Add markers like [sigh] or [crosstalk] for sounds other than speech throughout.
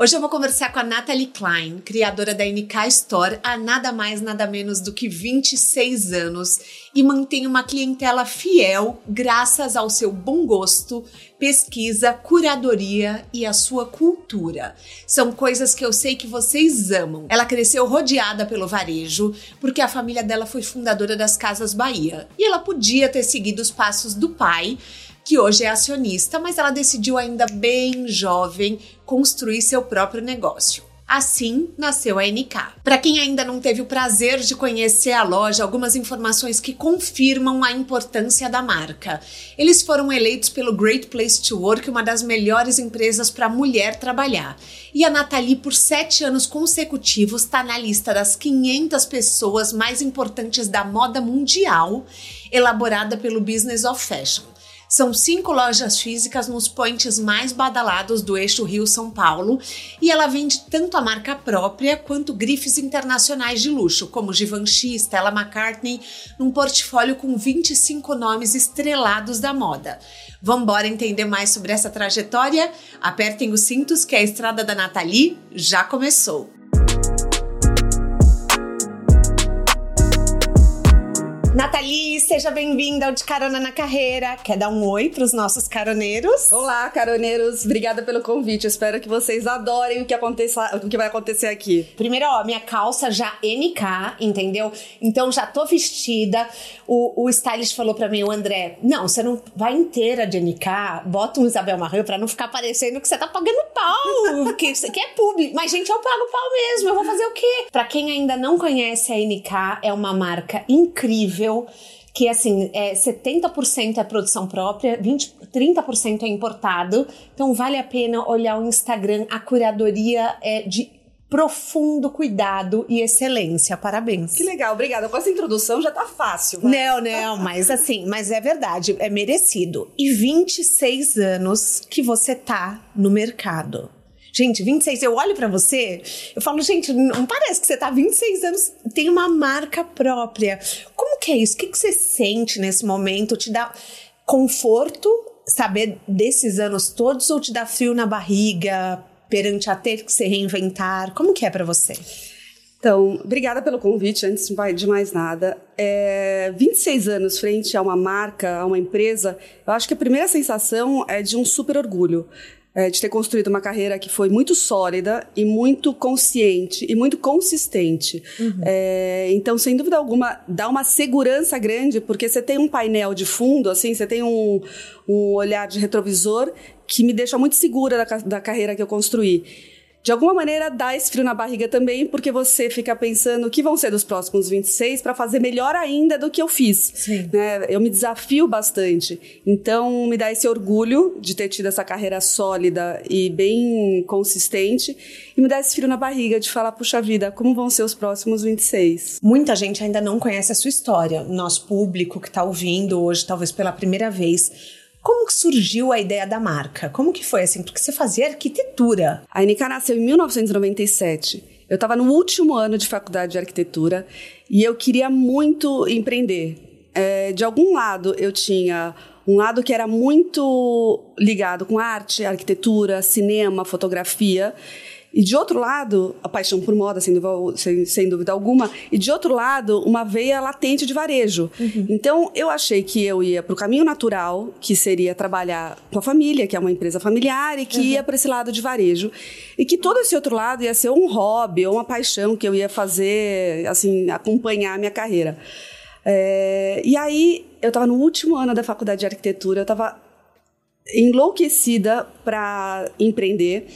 Hoje eu vou conversar com a Natalie Klein, criadora da NK Store há nada mais, nada menos do que 26 anos e mantém uma clientela fiel graças ao seu bom gosto, pesquisa, curadoria e a sua cultura. São coisas que eu sei que vocês amam. Ela cresceu rodeada pelo varejo porque a família dela foi fundadora das Casas Bahia e ela podia ter seguido os passos do pai que hoje é acionista, mas ela decidiu ainda bem jovem construir seu próprio negócio. Assim nasceu a NK. Para quem ainda não teve o prazer de conhecer a loja, algumas informações que confirmam a importância da marca. Eles foram eleitos pelo Great Place to Work, uma das melhores empresas para mulher trabalhar. E a Nathalie, por sete anos consecutivos, está na lista das 500 pessoas mais importantes da moda mundial, elaborada pelo Business of Fashion. São cinco lojas físicas nos points mais badalados do eixo Rio-São Paulo e ela vende tanto a marca própria quanto grifes internacionais de luxo, como Givenchy, Stella McCartney, num portfólio com 25 nomes estrelados da moda. Vamos embora entender mais sobre essa trajetória? Apertem os cintos que a estrada da Nathalie já começou. Nathalie, seja bem-vinda ao De Carona na Carreira. Quer dar um oi para os nossos caroneiros? Olá, caroneiros. Obrigada pelo convite. Eu espero que vocês adorem o que, aconteça, o que vai acontecer aqui. Primeiro, ó, minha calça já NK, entendeu? Então já tô vestida. O, o stylist falou para mim, o André, não, você não vai inteira de NK, bota um Isabel Marreu para não ficar parecendo que você tá pagando pau, que, que é público. Mas, gente, eu pago pau mesmo, eu vou fazer o quê? Para quem ainda não conhece a NK, é uma marca incrível que assim, é 70% é produção própria, 20, 30% é importado. Então vale a pena olhar o Instagram, a curadoria é de profundo cuidado e excelência. Parabéns. Que legal, obrigada. Com essa introdução já tá fácil. Né? Não, não, mas assim, mas é verdade, é merecido. E 26 anos que você tá no mercado. Gente, 26, eu olho para você, eu falo, gente, não parece que você tá 26 anos, tem uma marca própria. Como que é isso? O que, que você sente nesse momento? Te dá conforto saber desses anos todos ou te dá frio na barriga perante a ter que se reinventar? Como que é para você? Então, obrigada pelo convite, antes de mais nada. É, 26 anos frente a uma marca, a uma empresa, eu acho que a primeira sensação é de um super orgulho é, de ter construído uma carreira que foi muito sólida e muito consciente e muito consistente. Uhum. É, então, sem dúvida alguma, dá uma segurança grande, porque você tem um painel de fundo, assim, você tem um, um olhar de retrovisor que me deixa muito segura da, da carreira que eu construí de alguma maneira dá esse frio na barriga também, porque você fica pensando o que vão ser dos próximos 26 para fazer melhor ainda do que eu fiz. Sim. Né? Eu me desafio bastante. Então, me dá esse orgulho de ter tido essa carreira sólida e bem consistente, e me dá esse frio na barriga de falar, puxa vida, como vão ser os próximos 26? Muita gente ainda não conhece a sua história. Nosso público que está ouvindo hoje, talvez pela primeira vez como que surgiu a ideia da marca? Como que foi assim? Porque você fazia arquitetura. A NK nasceu em 1997. Eu estava no último ano de faculdade de arquitetura e eu queria muito empreender. É, de algum lado eu tinha um lado que era muito ligado com arte, arquitetura, cinema, fotografia. E de outro lado, a paixão por moda, sem dúvida, sem, sem dúvida alguma. E de outro lado, uma veia latente de varejo. Uhum. Então, eu achei que eu ia para o caminho natural, que seria trabalhar com a família, que é uma empresa familiar, e que uhum. ia para esse lado de varejo. E que todo esse outro lado ia ser um hobby ou uma paixão que eu ia fazer, assim, acompanhar a minha carreira. É, e aí, eu estava no último ano da faculdade de arquitetura, eu estava enlouquecida para empreender.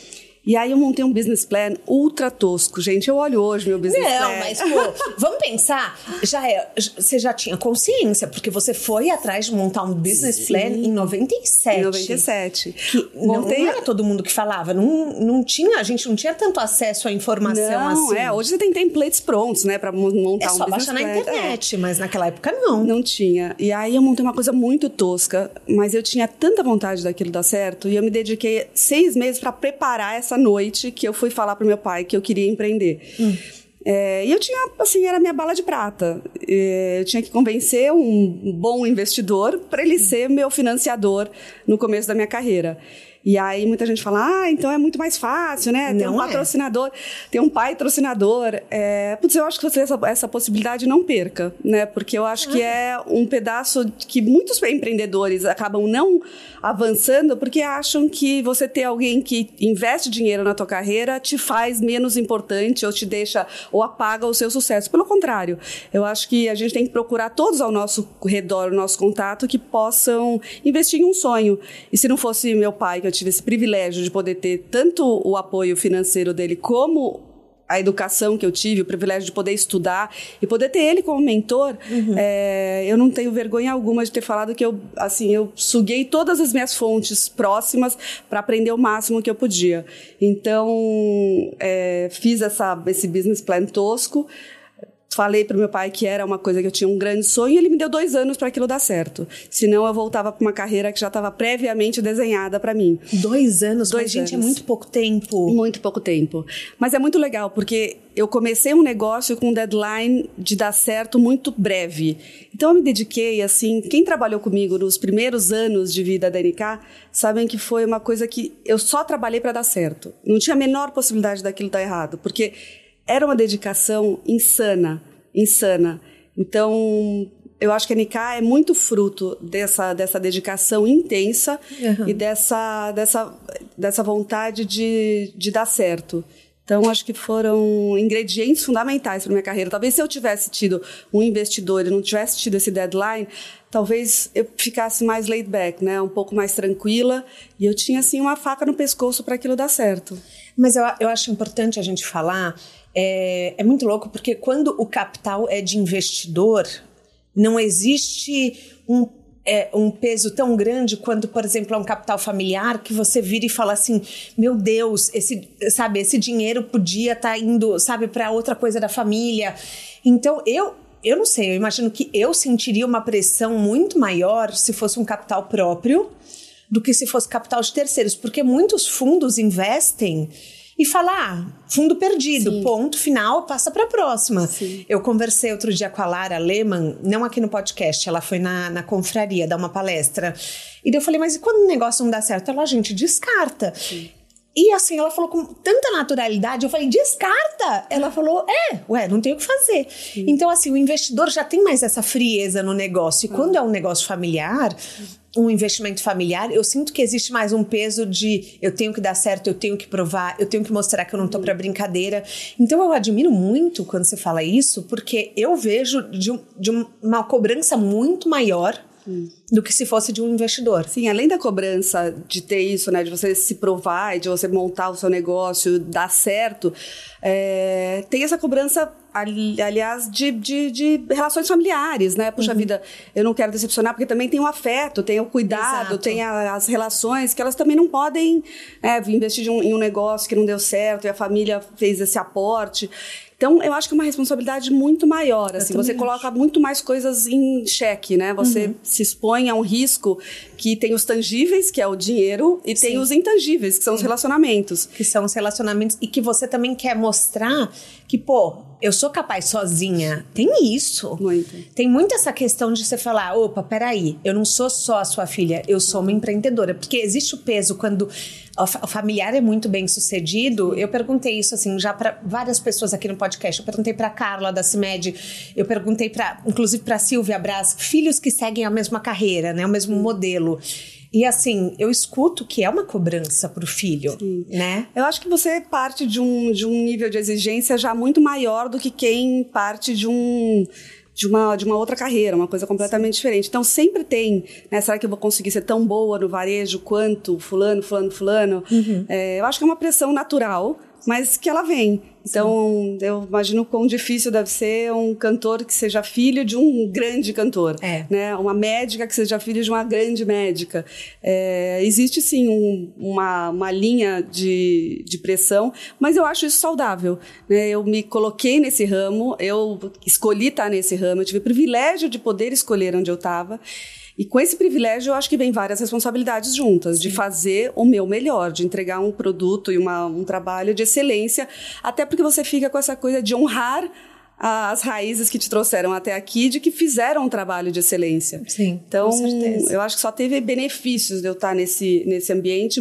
E aí eu montei um business plan ultra tosco. Gente, eu olho hoje meu business Não, plan. Não, mas pô, [laughs] vamos pensar, já é, você já tinha consciência, porque você foi atrás de montar um business Sim. plan em 97. Em 97. Que montei... Não era todo mundo que falava, não, não tinha, a gente não tinha tanto acesso à informação não, assim. é, hoje você tem templates prontos, né, para montar é um só baixar na internet, é. mas naquela época não. Não tinha. E aí eu montei uma coisa muito tosca, mas eu tinha tanta vontade daquilo dar certo e eu me dediquei seis meses para preparar essa noite que eu fui falar pro meu pai que eu queria empreender. Hum. É, e eu tinha, assim, era minha bala de prata. Eu tinha que convencer um bom investidor para ele ser meu financiador no começo da minha carreira. E aí muita gente fala, ah, então é muito mais fácil, né? Tem não um é. patrocinador, é. tem um pai patrocinador. É, putz, eu acho que você essa, essa possibilidade não perca, né? Porque eu acho ah. que é um pedaço que muitos empreendedores acabam não avançando porque acham que você ter alguém que investe dinheiro na tua carreira te faz menos importante ou te deixa ou apaga o seu sucesso. Pelo contrário, eu acho que a gente tem que procurar todos ao nosso redor, o nosso contato, que possam investir em um sonho. E se não fosse meu pai, que eu tive esse privilégio de poder ter tanto o apoio financeiro dele como a educação que eu tive, o privilégio de poder estudar e poder ter ele como mentor, uhum. é, eu não tenho vergonha alguma de ter falado que eu, assim, eu suguei todas as minhas fontes próximas para aprender o máximo que eu podia. Então, é, fiz essa, esse business plan tosco, falei para meu pai que era uma coisa que eu tinha um grande sonho e ele me deu dois anos para aquilo dar certo. Senão eu voltava para uma carreira que já estava previamente desenhada para mim. Dois anos, dois mas, anos. gente, é muito pouco tempo. Muito pouco tempo. Mas é muito legal porque eu comecei um negócio com um deadline de dar certo muito breve. Então eu me dediquei assim. Quem trabalhou comigo nos primeiros anos de vida da NK sabem que foi uma coisa que eu só trabalhei para dar certo. Não tinha a menor possibilidade daquilo dar errado, porque era uma dedicação insana, insana. Então, eu acho que a NK é muito fruto dessa, dessa dedicação intensa uhum. e dessa, dessa, dessa vontade de, de dar certo. Então, acho que foram ingredientes fundamentais para minha carreira. Talvez se eu tivesse tido um investidor e não tivesse tido esse deadline, talvez eu ficasse mais laid back, né? Um pouco mais tranquila. E eu tinha, assim, uma faca no pescoço para aquilo dar certo. Mas eu, eu acho importante a gente falar é, é muito louco porque quando o capital é de investidor, não existe um é, um peso tão grande quando, por exemplo, é um capital familiar que você vira e fala assim: meu Deus, esse, sabe, esse dinheiro podia estar tá indo, sabe, para outra coisa da família. Então, eu, eu não sei, eu imagino que eu sentiria uma pressão muito maior se fosse um capital próprio do que se fosse capital de terceiros, porque muitos fundos investem e falar, ah, fundo perdido, Sim. ponto final, passa para a próxima. Sim. Eu conversei outro dia com a Lara Lehmann, não aqui no podcast, ela foi na, na confraria dar uma palestra. E daí eu falei, mas e quando o negócio não dá certo? Ela, a gente descarta. Sim. E assim, ela falou com tanta naturalidade, eu falei, descarta! Ela falou, é, ué, não tem o que fazer. Sim. Então, assim, o investidor já tem mais essa frieza no negócio. E quando é um negócio familiar, um investimento familiar, eu sinto que existe mais um peso de eu tenho que dar certo, eu tenho que provar, eu tenho que mostrar que eu não tô para brincadeira. Então eu admiro muito quando você fala isso, porque eu vejo de, um, de uma cobrança muito maior do que se fosse de um investidor. Sim, além da cobrança de ter isso, né, de você se provar, de você montar o seu negócio, dar certo, é, tem essa cobrança, aliás, de, de, de, relações familiares, né? Puxa uhum. vida, eu não quero decepcionar, porque também tem o afeto, tem o cuidado, Exato. tem a, as relações, que elas também não podem é, investir um, em um negócio que não deu certo e a família fez esse aporte. Então, eu acho que é uma responsabilidade muito maior. Assim, você coloca muito mais coisas em xeque, né? Você uhum. se expõe a um risco que tem os tangíveis, que é o dinheiro, e Sim. tem os intangíveis, que são Sim. os relacionamentos. Que são os relacionamentos e que você também quer mostrar que, pô, eu sou capaz sozinha. Tem isso. Muito. Tem muito essa questão de você falar: opa, peraí, eu não sou só a sua filha, eu sou uma empreendedora. Porque existe o peso quando o familiar é muito bem sucedido. Eu perguntei isso assim já para várias pessoas aqui no podcast. Eu perguntei para Carla da CIMED, eu perguntei para, inclusive para Silvia Braz, filhos que seguem a mesma carreira, né, o mesmo modelo. E assim, eu escuto que é uma cobrança para o filho, Sim. né? Eu acho que você parte de um, de um nível de exigência já muito maior do que quem parte de um de uma, de uma outra carreira, uma coisa completamente diferente. Então sempre tem, né? Será que eu vou conseguir ser tão boa no varejo quanto fulano, fulano, fulano? Uhum. É, eu acho que é uma pressão natural, mas que ela vem. Então, Sim. eu imagino quão difícil deve ser um cantor que seja filho de um grande cantor. É. Né? Uma médica que seja filho de uma grande médica. É, existe, sim, um, uma, uma linha de, de pressão, mas eu acho isso saudável. Né? Eu me coloquei nesse ramo, eu escolhi estar nesse ramo, eu tive o privilégio de poder escolher onde eu estava. E com esse privilégio, eu acho que vem várias responsabilidades juntas, Sim. de fazer o meu melhor, de entregar um produto e uma, um trabalho de excelência, até porque você fica com essa coisa de honrar as raízes que te trouxeram até aqui, de que fizeram um trabalho de excelência. Sim, então, eu acho que só teve benefícios de eu estar nesse, nesse ambiente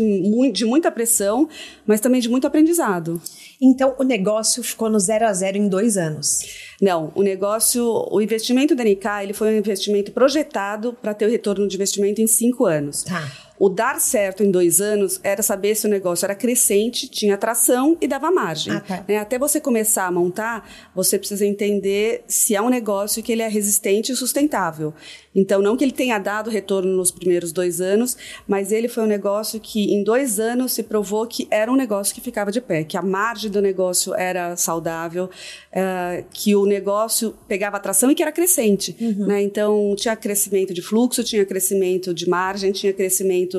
de muita pressão, mas também de muito aprendizado. Então, o negócio ficou no zero a zero em dois anos. Não, o negócio, o investimento da NK, ele foi um investimento projetado para ter o retorno de investimento em cinco anos. Tá. O dar certo em dois anos era saber se o negócio era crescente, tinha atração e dava margem. Ah, tá. né? Até você começar a montar, você precisa entender se é um negócio que ele é resistente e sustentável. Então, não que ele tenha dado retorno nos primeiros dois anos, mas ele foi um negócio que em dois anos se provou que era um negócio que ficava de pé, que a margem do negócio era saudável, uh, que o negócio pegava atração e que era crescente. Uhum. Né? Então, tinha crescimento de fluxo, tinha crescimento de margem, tinha crescimento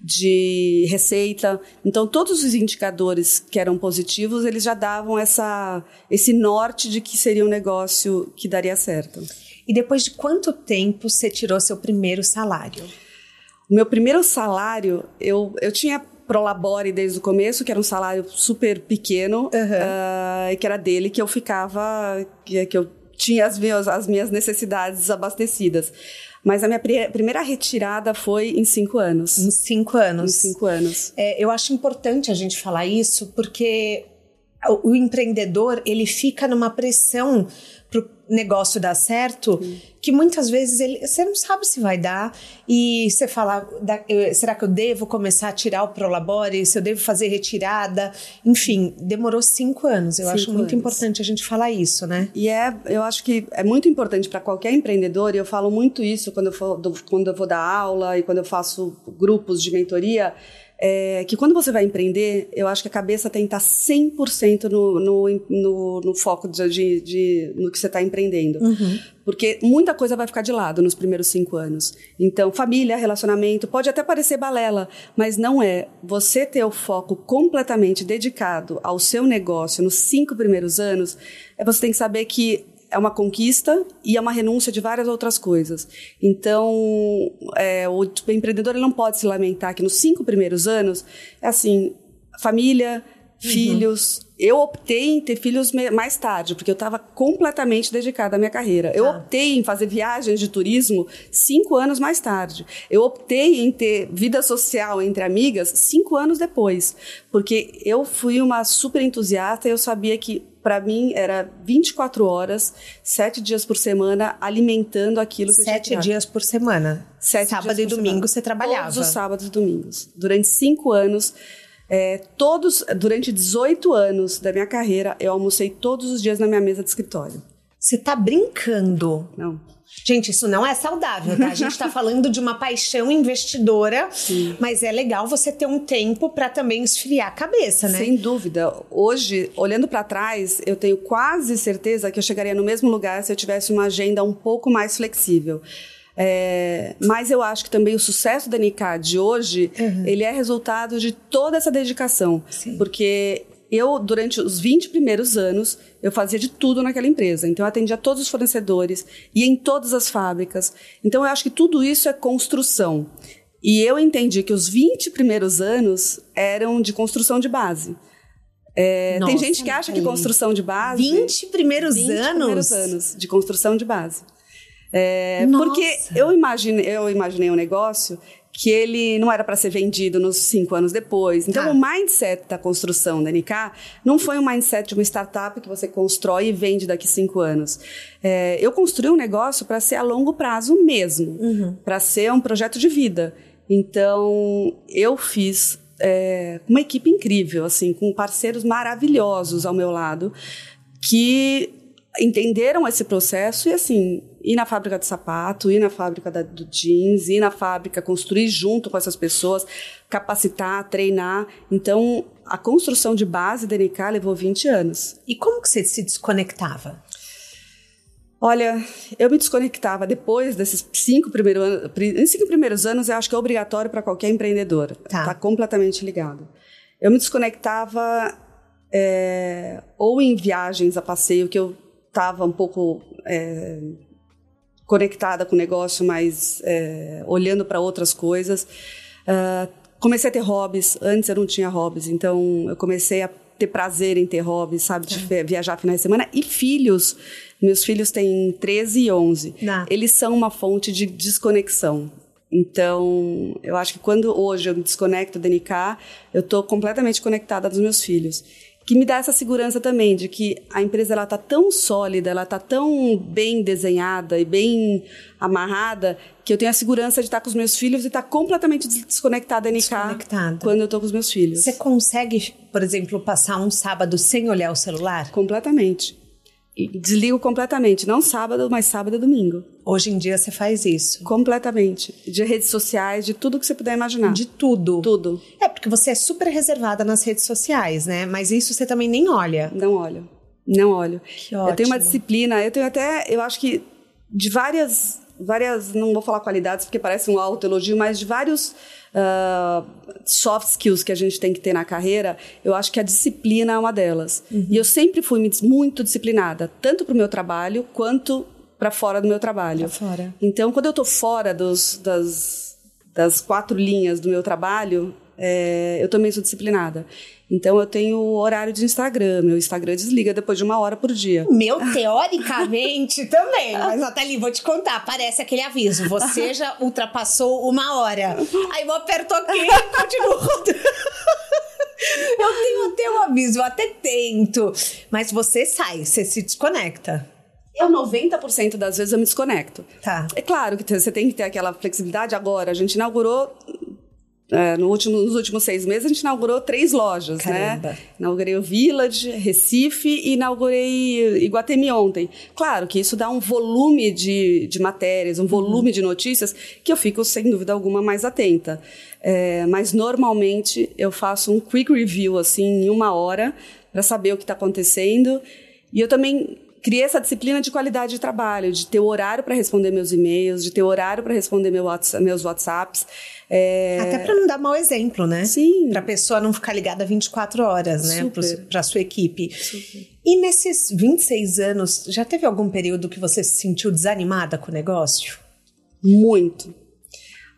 de receita. Então, todos os indicadores que eram positivos, eles já davam essa, esse norte de que seria um negócio que daria certo. E depois de quanto tempo você tirou seu primeiro salário? O meu primeiro salário, eu, eu tinha Prolabore desde o começo, que era um salário super pequeno, uhum. uh, que era dele que eu ficava, que, que eu tinha as minhas, as minhas necessidades abastecidas. Mas a minha primeira retirada foi em cinco anos. Em cinco anos. Em cinco anos. É, eu acho importante a gente falar isso, porque o, empreendedor, ele fica numa pressão pro negócio dar certo, uhum. que muitas vezes ele, você não sabe se vai dar e você fala, da, eu, será que eu devo começar a tirar o Prolabore, se eu devo fazer retirada, enfim, demorou cinco anos. Eu cinco acho muito anos. importante a gente falar isso, né? E é, eu acho que é muito importante para qualquer empreendedor e eu falo muito isso quando eu, for, quando eu vou dar aula e quando eu faço grupos de mentoria é, que quando você vai empreender, eu acho que a cabeça tem que estar 100% no, no, no, no foco de, de, de, no que você está empreendendo. Uhum. Porque muita coisa vai ficar de lado nos primeiros cinco anos. Então, família, relacionamento, pode até parecer balela, mas não é. Você ter o foco completamente dedicado ao seu negócio nos cinco primeiros anos, é você tem que saber que é uma conquista e é uma renúncia de várias outras coisas. Então, é, o empreendedor ele não pode se lamentar que nos cinco primeiros anos, é assim, família, uhum. filhos. Eu optei em ter filhos mais tarde, porque eu estava completamente dedicada à minha carreira. Eu ah. optei em fazer viagens de turismo cinco anos mais tarde. Eu optei em ter vida social entre amigas cinco anos depois, porque eu fui uma super entusiasta e eu sabia que para mim era 24 horas, sete dias por semana, alimentando aquilo que Sete dias por semana. Sete Sábado e domingo semana. você trabalhava? Todos os sábados e domingos. Durante cinco anos, é, todos, durante 18 anos da minha carreira, eu almocei todos os dias na minha mesa de escritório. Você tá brincando? Não. Gente, isso não é saudável, tá? A gente está falando de uma paixão investidora, [laughs] Sim. mas é legal você ter um tempo para também esfriar a cabeça, né? Sem dúvida. Hoje, olhando para trás, eu tenho quase certeza que eu chegaria no mesmo lugar se eu tivesse uma agenda um pouco mais flexível. É, mas eu acho que também o sucesso da NK de hoje, uhum. ele é resultado de toda essa dedicação. Sim. Porque eu, durante os 20 primeiros anos, eu fazia de tudo naquela empresa. Então, eu atendia todos os fornecedores, ia em todas as fábricas. Então, eu acho que tudo isso é construção. E eu entendi que os 20 primeiros anos eram de construção de base. É, Nossa, tem gente que acha que construção de base. 20 primeiros 20 anos? primeiros anos de construção de base. É, porque eu imaginei, eu imaginei um negócio que ele não era para ser vendido nos cinco anos depois. Então, ah. o mindset da construção da NK não foi um mindset de uma startup que você constrói e vende daqui cinco anos. É, eu construí um negócio para ser a longo prazo mesmo, uhum. para ser um projeto de vida. Então, eu fiz é, uma equipe incrível, assim, com parceiros maravilhosos ao meu lado, que entenderam esse processo e assim ir na fábrica de sapato, ir na fábrica da, do jeans, ir na fábrica, construir junto com essas pessoas, capacitar, treinar. Então, a construção de base da NK levou 20 anos. E como que você se desconectava? Olha, eu me desconectava depois desses cinco primeiros anos. Em cinco primeiros anos, eu acho que é obrigatório para qualquer empreendedor. Tá. tá completamente ligado. Eu me desconectava é, ou em viagens a passeio, que eu estava um pouco é, conectada com o negócio, mas é, olhando para outras coisas. Uh, comecei a ter hobbies. Antes eu não tinha hobbies, então eu comecei a ter prazer em ter hobbies, sabe? De é. viajar finais de semana. E filhos. Meus filhos têm 13 e 11. Não. Eles são uma fonte de desconexão. Então, eu acho que quando hoje eu me desconecto da NK, eu estou completamente conectada dos meus filhos que me dá essa segurança também de que a empresa ela tá tão sólida, ela tá tão bem desenhada e bem amarrada que eu tenho a segurança de estar com os meus filhos e estar completamente desconectada NK desconectada. quando eu estou com os meus filhos. Você consegue, por exemplo, passar um sábado sem olhar o celular? Completamente desligo completamente, não sábado, mas sábado e domingo. Hoje em dia você faz isso? Completamente. De redes sociais, de tudo que você puder imaginar. De tudo? Tudo. É, porque você é super reservada nas redes sociais, né? Mas isso você também nem olha. Não olho. Não olho. Que ótimo. Eu tenho uma disciplina, eu tenho até, eu acho que de várias, várias, não vou falar qualidades porque parece um autoelogio, mas de vários uh, soft skills que a gente tem que ter na carreira, eu acho que a disciplina é uma delas. Uhum. E eu sempre fui muito disciplinada, tanto para o meu trabalho quanto para fora do meu trabalho. Então, quando eu estou fora dos, das, das quatro linhas do meu trabalho, é, eu também sou disciplinada. Então eu tenho horário de Instagram. Meu Instagram desliga depois de uma hora por dia. Meu, teoricamente [laughs] também. Mas, Nathalie, vou te contar. Aparece aquele aviso. Você já ultrapassou uma hora. Aí eu aperto aqui e continuo. [laughs] Eu tenho até um aviso, eu até tento. Mas você sai, você se desconecta. Eu, 90% das vezes, eu me desconecto. Tá. É claro que você tem que ter aquela flexibilidade. Agora, a gente inaugurou é, no último, nos últimos seis meses a gente inaugurou três lojas, né? Caramba. né? Inaugurei o Village, Recife e inaugurei Iguatemi ontem. Claro que isso dá um volume de, de matérias, um uhum. volume uhum. de notícias que eu fico, sem dúvida alguma, mais atenta. É, mas normalmente eu faço um quick review, assim, em uma hora, para saber o que está acontecendo. E eu também criei essa disciplina de qualidade de trabalho, de ter horário para responder meus e-mails, de ter horário para responder meu WhatsApp, meus WhatsApps. É... Até para não dar mau exemplo, né? Sim. Para a pessoa não ficar ligada 24 horas, né? Para a sua equipe. Super. E nesses 26 anos, já teve algum período que você se sentiu desanimada com o negócio? Muito.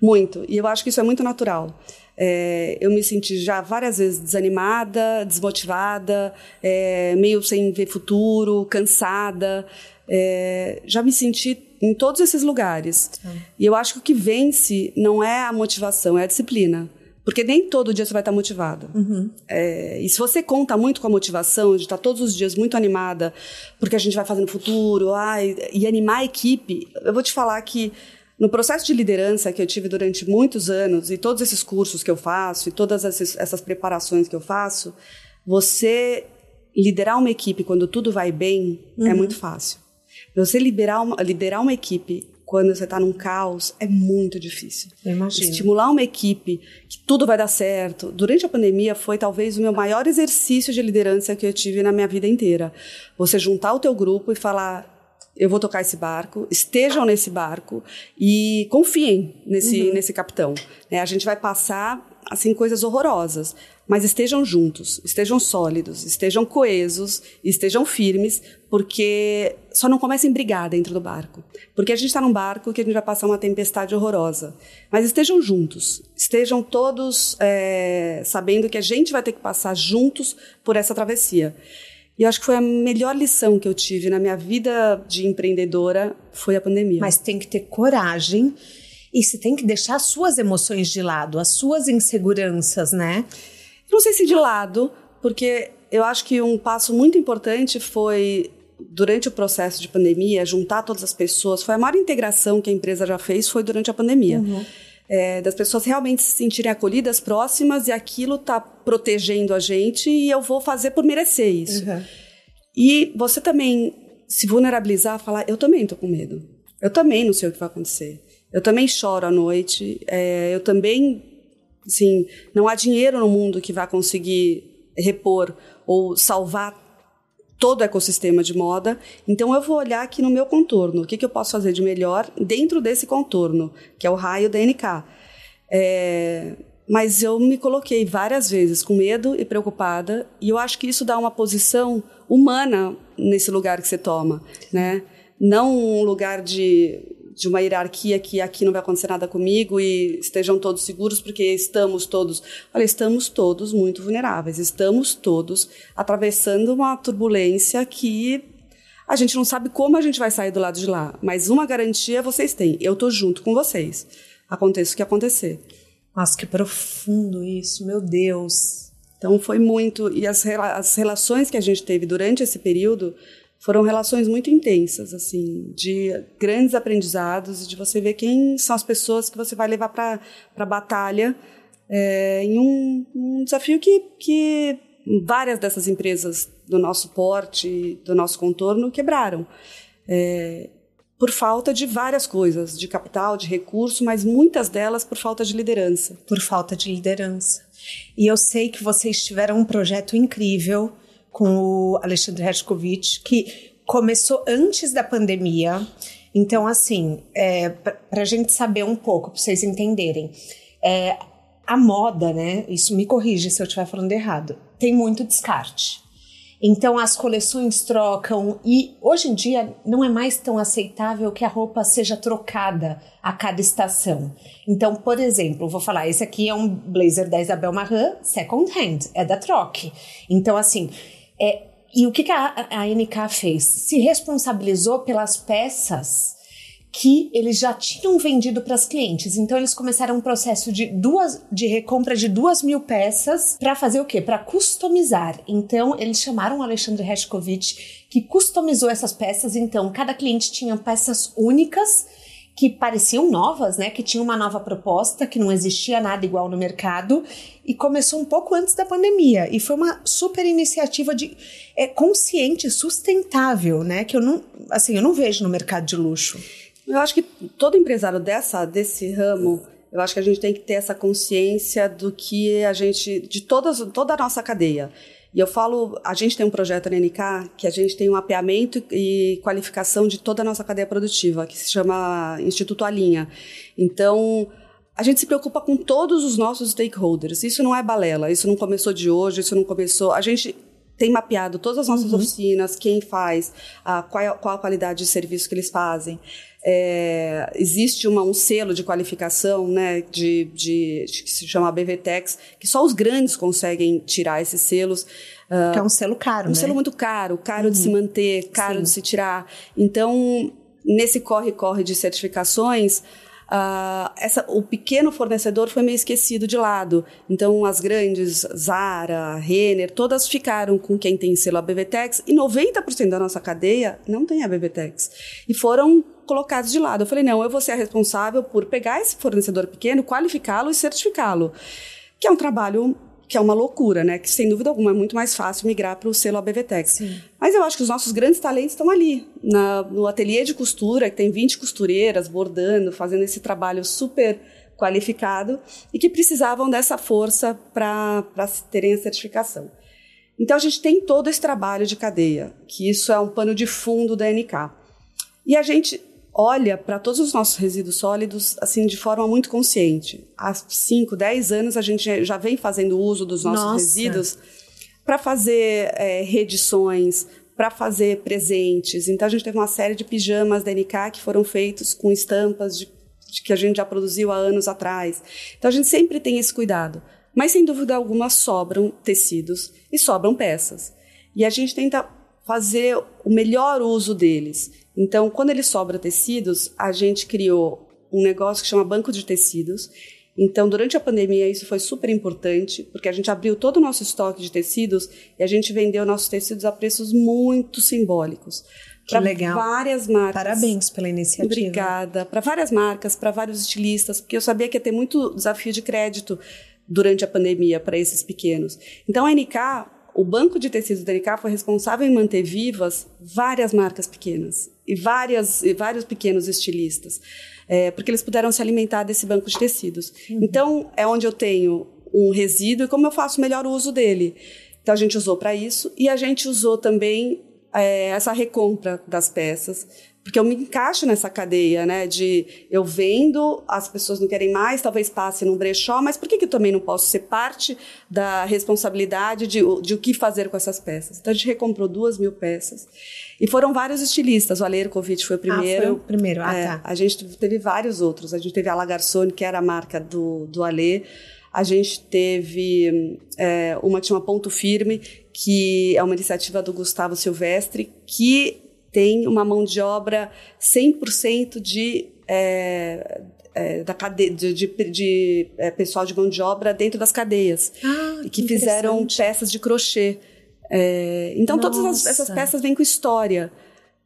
Muito. E eu acho que isso é muito natural. É, eu me senti já várias vezes desanimada, desmotivada, é, meio sem ver futuro, cansada. É, já me senti em todos esses lugares. E eu acho que o que vence não é a motivação, é a disciplina. Porque nem todo dia você vai estar motivado. Uhum. É, e se você conta muito com a motivação, de estar todos os dias muito animada, porque a gente vai fazer no futuro, ai, e animar a equipe, eu vou te falar que no processo de liderança que eu tive durante muitos anos, e todos esses cursos que eu faço, e todas essas, essas preparações que eu faço, você liderar uma equipe quando tudo vai bem é uhum. é muito fácil. Você liderar uma, liderar uma equipe quando você está num caos é muito difícil. Eu imagino. Estimular uma equipe que tudo vai dar certo. Durante a pandemia foi talvez o meu maior exercício de liderança que eu tive na minha vida inteira. Você juntar o teu grupo e falar eu vou tocar esse barco, estejam nesse barco e confiem nesse, uhum. nesse capitão. Né? A gente vai passar assim coisas horrorosas, mas estejam juntos, estejam sólidos, estejam coesos, estejam firmes, porque só não comecem a brigar dentro do barco. Porque a gente está num barco que a gente vai passar uma tempestade horrorosa. Mas estejam juntos, estejam todos é, sabendo que a gente vai ter que passar juntos por essa travessia. E acho que foi a melhor lição que eu tive na minha vida de empreendedora foi a pandemia. Mas tem que ter coragem e você tem que deixar as suas emoções de lado, as suas inseguranças, né? Não sei se de lado, porque eu acho que um passo muito importante foi durante o processo de pandemia, juntar todas as pessoas, foi a maior integração que a empresa já fez, foi durante a pandemia. Uhum. É, das pessoas realmente se sentirem acolhidas, próximas, e aquilo está protegendo a gente e eu vou fazer por merecer isso. Uhum. E você também se vulnerabilizar, falar: eu também estou com medo. Eu também não sei o que vai acontecer. Eu também choro à noite. É, eu também, assim, não há dinheiro no mundo que vá conseguir repor ou salvar todo o ecossistema de moda. Então eu vou olhar aqui no meu contorno, o que, que eu posso fazer de melhor dentro desse contorno, que é o raio da NK. É, mas eu me coloquei várias vezes com medo e preocupada, e eu acho que isso dá uma posição humana nesse lugar que você toma, né? Não um lugar de, de uma hierarquia que aqui não vai acontecer nada comigo e estejam todos seguros porque estamos todos, olha, estamos todos muito vulneráveis, estamos todos atravessando uma turbulência que a gente não sabe como a gente vai sair do lado de lá, mas uma garantia vocês têm, eu tô junto com vocês. Aconteça o que acontecer. Nossa, que profundo isso, meu Deus. Então foi muito. E as, as relações que a gente teve durante esse período foram relações muito intensas, assim, de grandes aprendizados, de você ver quem são as pessoas que você vai levar para a batalha é, em um, um, desafio que, que várias dessas empresas do nosso porte, do nosso contorno, quebraram. É, por falta de várias coisas, de capital, de recurso, mas muitas delas por falta de liderança. Por falta de liderança. E eu sei que vocês tiveram um projeto incrível com o Alexandre Hershkovich, que começou antes da pandemia. Então, assim, é, para a gente saber um pouco, para vocês entenderem, é, a moda, né? Isso me corrige se eu estiver falando errado. Tem muito descarte. Então as coleções trocam e hoje em dia não é mais tão aceitável que a roupa seja trocada a cada estação. Então, por exemplo, vou falar, esse aqui é um blazer da Isabel Marant, second hand, é da Troque. Então, assim, é, e o que, que a, a NK fez? Se responsabilizou pelas peças que eles já tinham vendido para as clientes. Então eles começaram um processo de duas de recompra de duas mil peças para fazer o quê? Para customizar. Então eles chamaram o Alexandre Reshkovich que customizou essas peças. Então cada cliente tinha peças únicas que pareciam novas, né? Que tinha uma nova proposta, que não existia nada igual no mercado e começou um pouco antes da pandemia e foi uma super iniciativa de é, consciente, sustentável, né? Que eu não, assim, eu não vejo no mercado de luxo. Eu acho que todo empresário dessa, desse ramo, eu acho que a gente tem que ter essa consciência do que a gente, de todas, toda a nossa cadeia. E eu falo, a gente tem um projeto na NK que a gente tem um mapeamento e qualificação de toda a nossa cadeia produtiva, que se chama Instituto Alinha. Então, a gente se preocupa com todos os nossos stakeholders. Isso não é balela, isso não começou de hoje, isso não começou. A gente tem mapeado todas as nossas uhum. oficinas, quem faz, a, qual, é, qual a qualidade de serviço que eles fazem. É, existe uma, um selo de qualificação né, de, de, de, que se chama BVTEX, que só os grandes conseguem tirar esses selos. Uh, que é um selo caro, Um né? selo muito caro, caro uhum. de se uhum. manter, caro Sim. de se tirar. Então, nesse corre-corre de certificações, Uh, essa, o pequeno fornecedor foi meio esquecido de lado. Então, as grandes, Zara, Renner, todas ficaram com quem tem selo ABVTEX e 90% da nossa cadeia não tem ABVTEX. E foram colocados de lado. Eu falei, não, eu vou ser a responsável por pegar esse fornecedor pequeno, qualificá-lo e certificá-lo. Que é um trabalho que é uma loucura, né? Que sem dúvida alguma é muito mais fácil migrar para o selo ABVTEX. Sim. Mas eu acho que os nossos grandes talentos estão ali, na, no ateliê de costura, que tem 20 costureiras bordando, fazendo esse trabalho super qualificado e que precisavam dessa força para terem a certificação. Então a gente tem todo esse trabalho de cadeia, que isso é um pano de fundo da NK. E a gente olha para todos os nossos resíduos sólidos assim de forma muito consciente. Há 5, 10 anos a gente já vem fazendo uso dos nossos Nossa. resíduos para fazer é, reedições, para fazer presentes. Então a gente teve uma série de pijamas da NK que foram feitos com estampas de, de que a gente já produziu há anos atrás. Então a gente sempre tem esse cuidado. Mas sem dúvida alguma sobram tecidos e sobram peças. E a gente tenta fazer o melhor uso deles. Então, quando ele sobra tecidos, a gente criou um negócio que chama Banco de Tecidos. Então, durante a pandemia, isso foi super importante, porque a gente abriu todo o nosso estoque de tecidos e a gente vendeu nossos tecidos a preços muito simbólicos. Legal. várias marcas. Parabéns pela iniciativa. Obrigada. Para várias marcas, para vários estilistas, porque eu sabia que ia ter muito desafio de crédito durante a pandemia para esses pequenos. Então, a NK o banco de tecidos da NK foi responsável em manter vivas várias marcas pequenas e, várias, e vários pequenos estilistas, é, porque eles puderam se alimentar desse banco de tecidos. Uhum. Então, é onde eu tenho um resíduo e como eu faço o melhor uso dele. Então, a gente usou para isso e a gente usou também é, essa recompra das peças porque eu me encaixo nessa cadeia, né? De eu vendo, as pessoas não querem mais, talvez passe num brechó, mas por que, que eu também não posso ser parte da responsabilidade de, de o que fazer com essas peças? Então a gente recomprou duas mil peças. E foram vários estilistas. O Ale Erkovic foi o primeiro. Ah, foi o primeiro. Ah, é, tá. A gente teve vários outros. A gente teve a Lagarçone, que era a marca do, do Ale. A gente teve é, uma tinha uma Ponto Firme, que é uma iniciativa do Gustavo Silvestre, que tem uma mão de obra 100% de, é, é, da cade de, de, de é, pessoal de mão de obra dentro das cadeias. Ah, que, que fizeram peças de crochê. É, então, Nossa. todas as, essas peças vêm com história.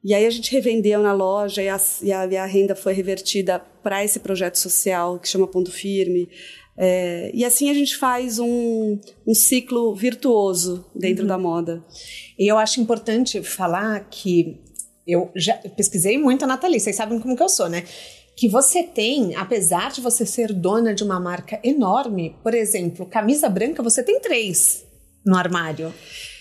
E aí a gente revendeu na loja e a, e a, e a renda foi revertida para esse projeto social que chama Ponto Firme. É, e assim a gente faz um, um ciclo virtuoso dentro uhum. da moda. E eu acho importante falar que eu já pesquisei muito a Nathalie, vocês sabem como que eu sou, né? Que você tem, apesar de você ser dona de uma marca enorme, por exemplo, camisa branca, você tem três no armário.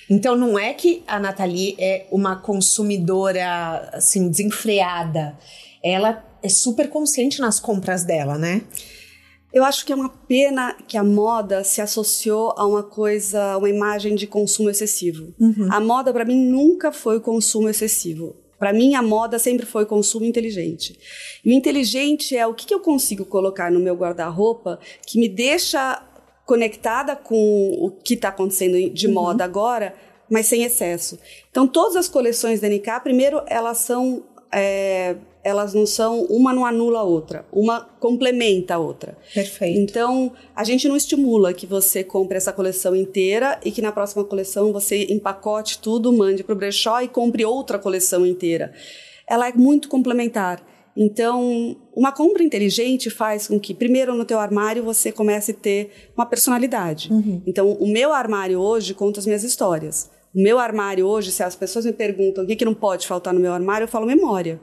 Então não é que a Nathalie é uma consumidora assim desenfreada. Ela é super consciente nas compras dela, né? Eu acho que é uma pena que a moda se associou a uma coisa, uma imagem de consumo excessivo. Uhum. A moda para mim nunca foi consumo excessivo. Para mim, a moda sempre foi consumo inteligente. E o inteligente é o que, que eu consigo colocar no meu guarda-roupa que me deixa conectada com o que está acontecendo de uhum. moda agora, mas sem excesso. Então, todas as coleções da NK, primeiro, elas são é, elas não são, uma não anula a outra, uma complementa a outra. Perfeito. Então, a gente não estimula que você compre essa coleção inteira e que na próxima coleção você empacote tudo, mande para o brechó e compre outra coleção inteira. Ela é muito complementar. Então, uma compra inteligente faz com que, primeiro, no teu armário você comece a ter uma personalidade. Uhum. Então, o meu armário hoje conta as minhas histórias. O meu armário hoje, se as pessoas me perguntam o que, que não pode faltar no meu armário, eu falo memória.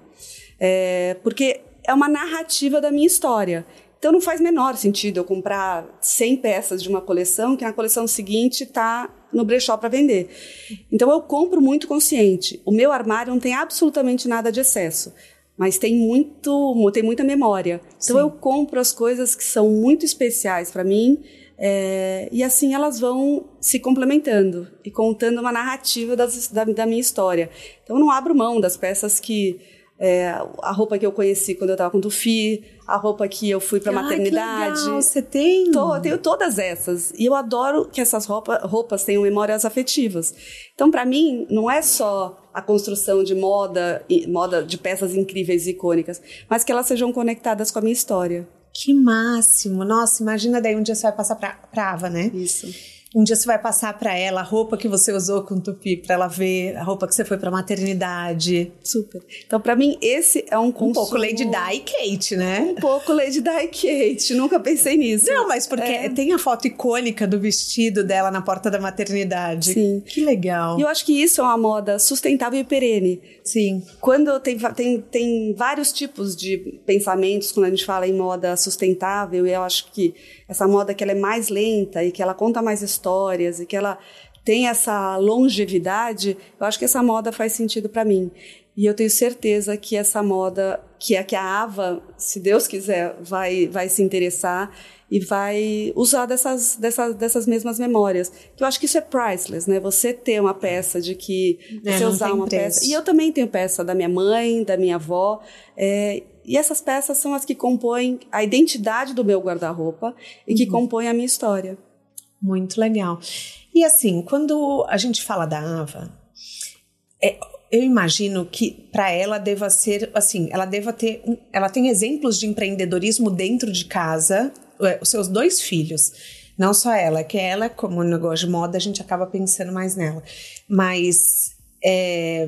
É, porque é uma narrativa da minha história. Então não faz menor sentido eu comprar 100 peças de uma coleção que na coleção seguinte está no brechó para vender. Então eu compro muito consciente. O meu armário não tem absolutamente nada de excesso, mas tem muito, tem muita memória. Então Sim. eu compro as coisas que são muito especiais para mim. É, e assim elas vão se complementando e contando uma narrativa das, da, da minha história. Então eu não abro mão das peças que é, a roupa que eu conheci quando eu estava com Tufi, a roupa que eu fui para maternidade. Legal. Você tem? Tô, tenho todas essas. E eu adoro que essas roupa, roupas tenham memórias afetivas. Então, para mim, não é só a construção de moda, moda de peças incríveis e icônicas, mas que elas sejam conectadas com a minha história. Que máximo! Nossa, imagina daí um dia você vai passar pra, pra Ava, né? Isso. Um dia você vai passar para ela a roupa que você usou com tupi, para ela ver a roupa que você foi para maternidade. Super. Então, para mim, esse é um consumo... Um pouco Lady Di e Kate, né? Um pouco Lady Di e Kate. Nunca pensei nisso. Não, mas porque é. tem a foto icônica do vestido dela na porta da maternidade. Sim. Que legal. E eu acho que isso é uma moda sustentável e perene. Sim. Quando tem, tem, tem vários tipos de pensamentos quando a gente fala em moda sustentável, e eu acho que essa moda que ela é mais lenta e que ela conta mais histórias e que ela tem essa longevidade, eu acho que essa moda faz sentido para mim. E eu tenho certeza que essa moda, que é que a Ava, se Deus quiser, vai, vai se interessar e vai usar dessas, dessas, dessas mesmas memórias. Que eu acho que isso é priceless, né? Você ter uma peça de que é, você usar uma preço. peça. E eu também tenho peça da minha mãe, da minha avó. É, e essas peças são as que compõem a identidade do meu guarda-roupa e que uhum. compõem a minha história. Muito legal. E assim, quando a gente fala da Ava, é, eu imagino que para ela deva ser assim, ela deva ter, ela tem exemplos de empreendedorismo dentro de casa, é, os seus dois filhos. Não só ela, que ela, como negócio de moda, a gente acaba pensando mais nela. Mas é,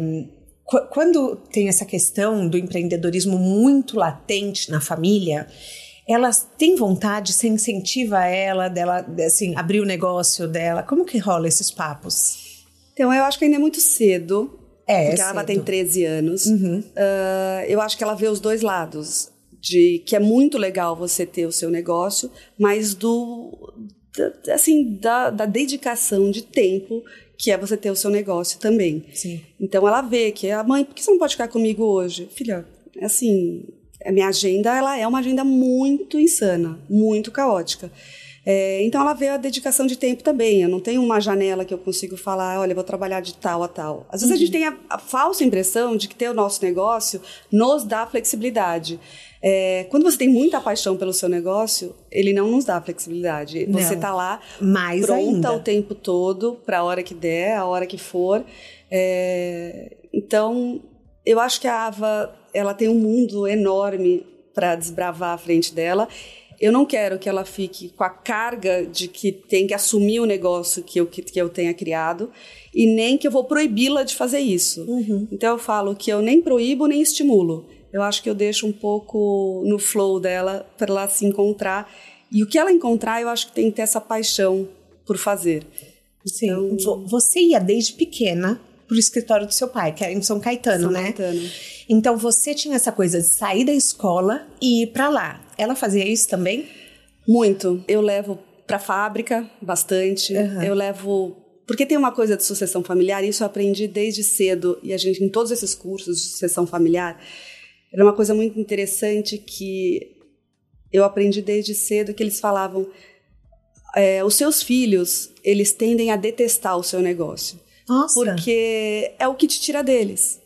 quando tem essa questão do empreendedorismo muito latente na família, ela tem vontade, você incentiva ela, dela, assim, abrir o negócio dela? Como que rola esses papos? Então, eu acho que ainda é muito cedo. É, porque é ela cedo. tem 13 anos. Uhum. Uh, eu acho que ela vê os dois lados. De que é muito legal você ter o seu negócio, mas do. Da, assim, da, da dedicação de tempo que é você ter o seu negócio também. Sim. Então ela vê que a mãe, por que você não pode ficar comigo hoje? Filha, assim, a minha agenda ela é uma agenda muito insana, muito caótica. É, então ela vê a dedicação de tempo também. Eu não tenho uma janela que eu consigo falar, olha, vou trabalhar de tal a tal. Às vezes uhum. a gente tem a, a, falsa impressão de que ter o nosso negócio nos dá flexibilidade. É, quando você tem muita paixão pelo seu negócio, ele não nos dá flexibilidade. Não. Você está lá Mais pronta ainda. o tempo todo, para a hora que der, a hora que for. É, então, eu acho que a Ava ela tem um mundo enorme para desbravar à frente dela. Eu não quero que ela fique com a carga de que tem que assumir o negócio que eu, que, que eu tenha criado e nem que eu vou proibi-la de fazer isso. Uhum. Então eu falo que eu nem proíbo nem estimulo. Eu acho que eu deixo um pouco no flow dela para ela se encontrar. E o que ela encontrar, eu acho que tem que ter essa paixão por fazer. Sim. Então, você ia desde pequena pro escritório do seu pai, que era em São Caetano, São né? Caetano. Então você tinha essa coisa de sair da escola e ir para lá. Ela fazia isso também? Muito. Eu levo para fábrica bastante. Uhum. Eu levo porque tem uma coisa de sucessão familiar, isso eu aprendi desde cedo e a gente em todos esses cursos de sucessão familiar, era uma coisa muito interessante que eu aprendi desde cedo que eles falavam é, os seus filhos eles tendem a detestar o seu negócio Nossa. porque é o que te tira deles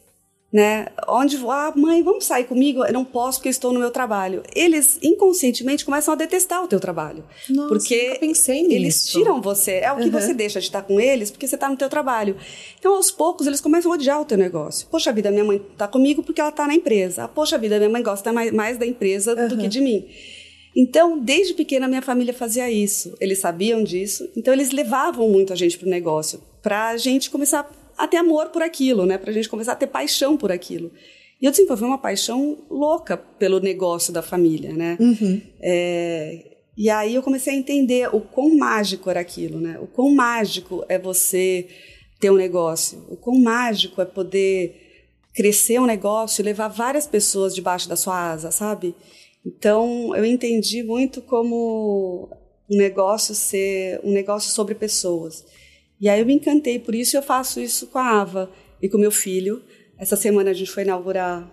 né? Onde ah, mãe, vamos sair comigo? Eu não posso porque estou no meu trabalho. Eles inconscientemente começam a detestar o teu trabalho, Nossa, porque pensei eles nisso. tiram você. É o que Uhum. você deixa de estar com eles porque você está no teu trabalho. Então, aos poucos, eles começam a odiar o teu negócio. Poxa vida, minha mãe está comigo porque ela está na empresa. Ah, poxa vida, minha mãe gosta mais, mais da empresa do Uhum. que de mim. Então, desde pequena, minha família fazia isso. Eles sabiam disso. Então, eles levavam muito a gente para o negócio, para a gente começar a ter amor por aquilo, né? Para a gente começar a ter paixão por aquilo. E eu desenvolvi uma paixão louca pelo negócio da família, né? Uhum. É, e aí eu comecei a entender o quão mágico era aquilo, né? O quão mágico é você ter um negócio. O quão mágico é poder crescer um negócio e levar várias pessoas debaixo da sua asa, sabe? Então eu entendi muito como um negócio ser um negócio sobre pessoas. E aí eu me encantei por isso eu faço isso com a Ava e com meu filho. Essa semana a gente foi inaugurar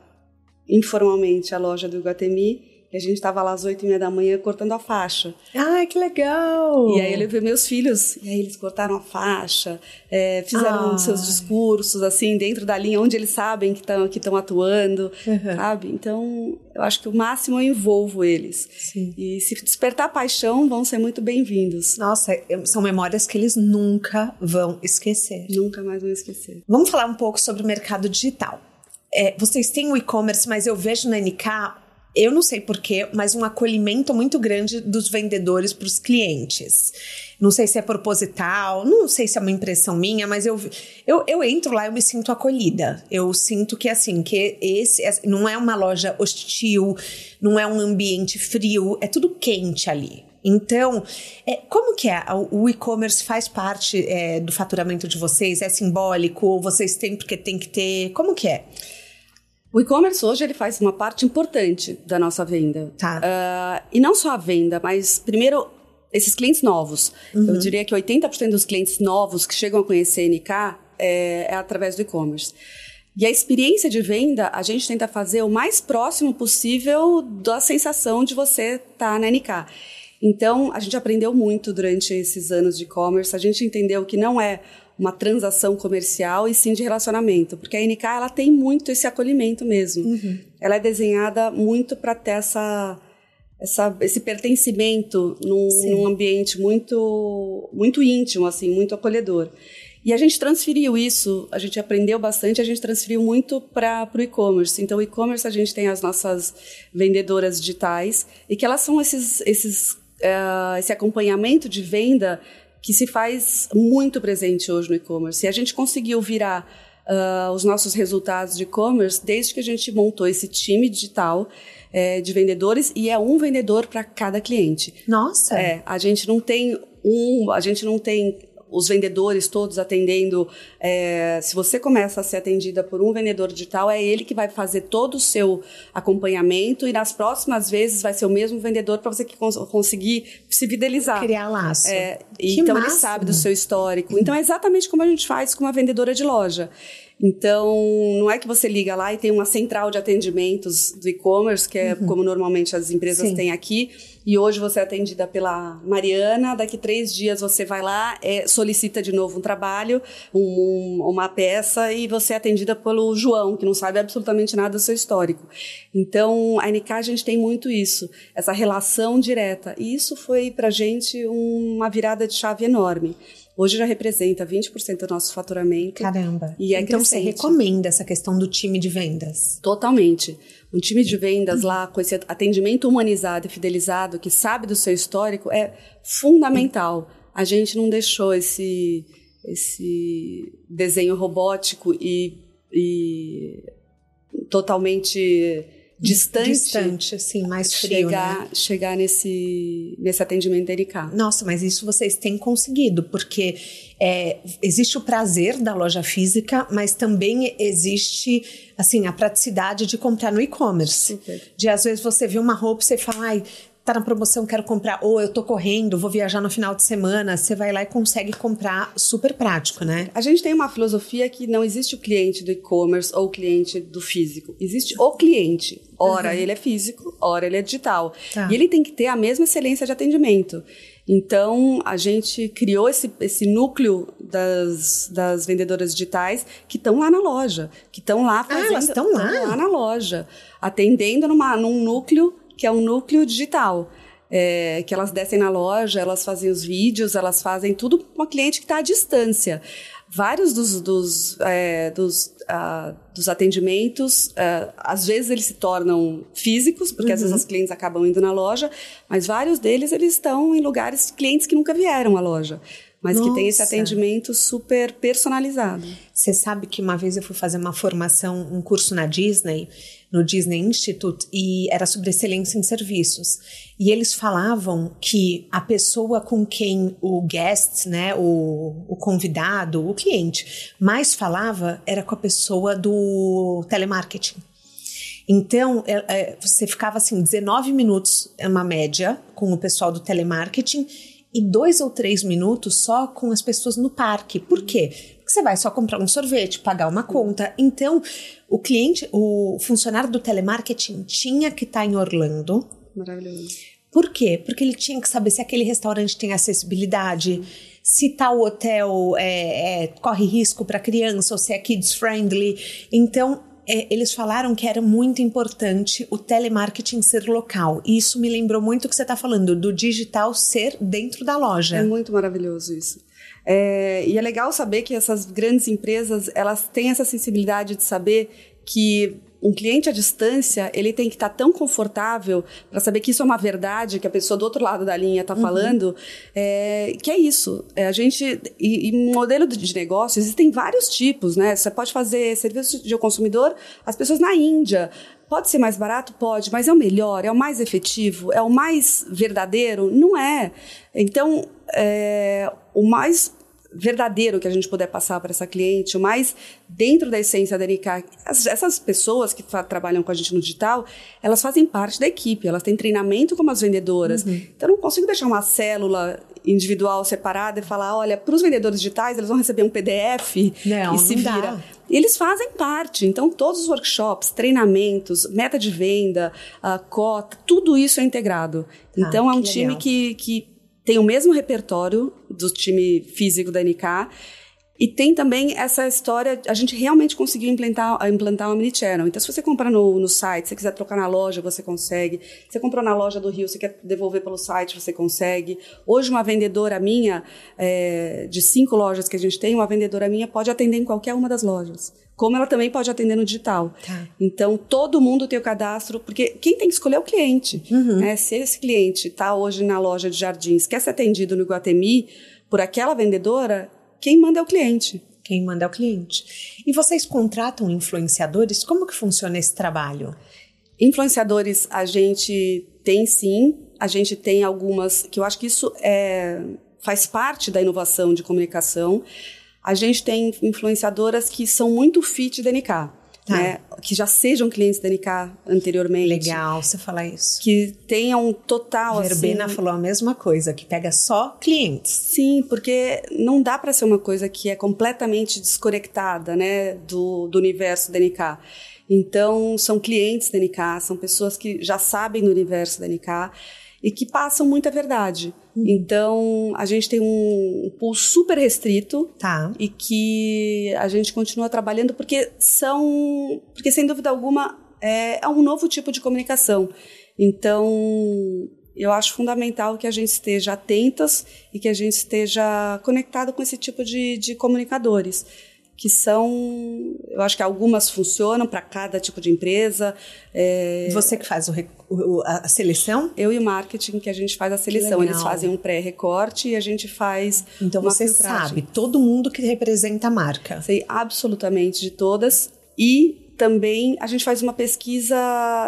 informalmente a loja do Iguatemi e a gente estava lá às oito e meia da manhã cortando a faixa. Ai, que legal! E aí eu levei meus filhos, e aí eles cortaram a faixa, é, fizeram Ah. seus discursos, assim, dentro da linha onde eles sabem que estão que atuando, Uhum. sabe? Então, eu acho que o máximo eu envolvo eles. Sim. E se despertar paixão, vão ser muito bem-vindos. Nossa, são memórias que eles nunca vão esquecer. Nunca mais vão esquecer. Vamos falar um pouco sobre o mercado digital. É, vocês têm o e-commerce, mas eu vejo na NK, eu não sei porquê, mas um acolhimento muito grande dos vendedores para os clientes. Não sei se é proposital, não sei se é uma impressão minha, mas eu, eu, eu entro lá e eu me sinto acolhida. Eu sinto que assim, que esse não é uma loja hostil, não é um ambiente frio, é tudo quente ali. Então, é, como que é? O e-commerce faz parte é, do faturamento de vocês? É simbólico? Vocês têm porque tem que ter? Como que é? O e-commerce hoje ele faz uma parte importante da nossa venda. Tá. Uh, e não só a venda, mas primeiro esses clientes novos. Uhum. Eu diria que 80% dos clientes novos que chegam a conhecer a NK é, é através do e-commerce. E a experiência de venda, a gente tenta fazer o mais próximo possível da sensação de você estar tá na NK. Então, a gente aprendeu muito durante esses anos de e-commerce. A gente entendeu que não é uma transação comercial e sim de relacionamento, porque a NK ela tem muito esse acolhimento mesmo. Uhum. Ela é desenhada muito para ter essa, essa, esse pertencimento num, num, ambiente muito muito íntimo, assim, muito acolhedor. E a gente transferiu isso, a gente aprendeu bastante, a gente transferiu muito para o e-commerce. Então, o e-commerce a gente tem as nossas vendedoras digitais e que elas são esses, esses uh, esse acompanhamento de venda que se faz muito presente hoje no e-commerce. E a gente conseguiu virar uh, os nossos resultados de e-commerce desde que a gente montou esse time digital é, de vendedores e é um vendedor para cada cliente. Nossa! É, a gente não tem um, a gente não tem os vendedores todos atendendo. É, se você começa a ser atendida por um vendedor digital, é ele que vai fazer todo o seu acompanhamento e nas próximas vezes vai ser o mesmo vendedor para você que cons conseguir se fidelizar. Criar laço. É, então ele sabe do seu histórico. Então é exatamente como a gente faz com uma vendedora de loja. Então, não é que você liga lá e tem uma central de atendimentos do e-commerce, que é uhum. como normalmente as empresas Sim. têm aqui, e hoje você é atendida pela Mariana, daqui três dias você vai lá, é, solicita de novo um trabalho, um, uma peça, e você é atendida pelo João, que não sabe absolutamente nada do seu histórico. Então, a NK a gente tem muito isso, essa relação direta. E isso foi para a gente uma virada de chave enorme. Hoje já representa 20% do nosso faturamento. Caramba. E é então crescente. você recomenda essa questão do time de vendas? Totalmente. Um time de vendas lá com esse atendimento humanizado e fidelizado, que sabe do seu histórico, é fundamental. A gente não deixou esse, esse desenho robótico e, e totalmente distante, distante assim, mais frio, chegar, né? chegar nesse, nesse atendimento delicado. Nossa, mas isso vocês têm conseguido, porque é, existe o prazer da loja física, mas também existe assim a praticidade de comprar no e-commerce. De às vezes você vê uma roupa e você fala, ai, tá na promoção, quero comprar, ou eu tô correndo, vou viajar no final de semana, você vai lá e consegue comprar super prático, né? A gente tem uma filosofia que não existe o cliente do e-commerce ou o cliente do físico, existe o cliente. Ora uhum. ele é físico, ora ele é digital. Tá. E ele tem que ter a mesma excelência de atendimento. Então, a gente criou esse, esse núcleo das, das vendedoras digitais que estão lá na loja, que estão lá fazendo. Ah, elas estão lá? lá na loja, atendendo numa, num núcleo que é um núcleo digital. É, que elas descem na loja, elas fazem os vídeos, elas fazem tudo com uma cliente que está à distância. Vários dos, dos, é, dos, uh, dos atendimentos, uh, às vezes eles se tornam físicos, porque uhum. às vezes uhum. as clientes acabam indo na loja, mas vários deles eles estão em lugares, clientes que nunca vieram à loja mas Nossa. que tem esse atendimento super personalizado. Você sabe que uma vez eu fui fazer uma formação, um curso na Disney, no Disney Institute, e era sobre excelência em serviços. E eles falavam que a pessoa com quem o guest, né, o, o convidado, o cliente, mais falava era com a pessoa do telemarketing. Então, é, é, você ficava assim, 19 minutos, é uma média, com o pessoal do telemarketing, e dois ou três minutos só com as pessoas no parque. Por quê? Porque você vai só comprar um sorvete, pagar uma conta. Então, o cliente, o funcionário do telemarketing tinha que estar tá em Orlando. Maravilhoso. Por quê? Porque ele tinha que saber se aquele restaurante tem acessibilidade, se tal hotel é, é, corre risco para criança ou se é kids friendly. Então, é, eles falaram que era muito importante o telemarketing ser local. E isso me lembrou muito o que você está falando, do digital ser dentro da loja. É muito maravilhoso isso. É, e é legal saber que essas grandes empresas elas têm essa sensibilidade de saber que um cliente à distância, ele tem que estar tá tão confortável para saber que isso é uma verdade, que a pessoa do outro lado da linha está uhum. falando, é, que é isso. É, a gente, e, e modelo de negócio, existem vários tipos, né? Você pode fazer serviço de consumidor, as pessoas na Índia, Pode ser mais barato? Pode, mas é o melhor, é o mais efetivo, é o mais verdadeiro? Não é. Então, é, o mais verdadeiro que a gente puder passar para essa cliente, o mais dentro da essência da NK. Essas pessoas que trabalham com a gente no digital, elas fazem parte da equipe, elas têm treinamento como as vendedoras. Uhum. Então, eu não consigo deixar uma célula individual separada e falar, olha, para os vendedores digitais, eles vão receber um PDF não, e se vira. Dá. Eles fazem parte. Então, todos os workshops, treinamentos, meta de venda, a cota, tudo isso é integrado. Ah, então, é um time que, que tem o mesmo repertório do time físico da NK. E tem também essa história, a gente realmente conseguiu implantar, implantar o Omnichannel. Então, se você comprar no, no site, se quiser trocar na loja, você consegue. Se você comprou na loja do Rio, você quer devolver pelo site, você consegue. Hoje, uma vendedora minha, é, de cinco lojas que a gente tem, uma vendedora minha pode atender em qualquer uma das lojas como ela também pode atender no digital. Tá. Então, todo mundo tem o cadastro, porque quem tem que escolher é o cliente. Uhum. Né? Se esse cliente está hoje na loja de jardins, quer ser atendido no Guatemi por aquela vendedora, quem manda é o cliente. Quem manda é o cliente. E vocês contratam influenciadores? Como que funciona esse trabalho? Influenciadores a gente tem sim, a gente tem algumas que eu acho que isso é, faz parte da inovação de comunicação. A gente tem influenciadoras que são muito fit da NK. Tá. Né, que já sejam clientes da NK anteriormente. Legal você falar isso. Que tenham total. Verbena assim, falou a mesma coisa, que pega só clientes. Sim, porque não dá para ser uma coisa que é completamente desconectada né, do, do universo da NK. Então, são clientes da NK, são pessoas que já sabem do universo da NK e que passam muita verdade. Uhum. Então, a gente tem um pool super restrito tá. e que a gente continua trabalhando porque são, porque sem dúvida alguma é, é um novo tipo de comunicação. Então, eu acho fundamental que a gente esteja atentas e que a gente esteja conectado com esse tipo de, de comunicadores que são, eu acho que algumas funcionam para cada tipo de empresa. É... Você que faz o, o, a seleção? Eu e o marketing que a gente faz a seleção. Eles fazem um pré-recorte e a gente faz. Então você filtragem. sabe todo mundo que representa a marca. Sei absolutamente de todas e também a gente faz uma pesquisa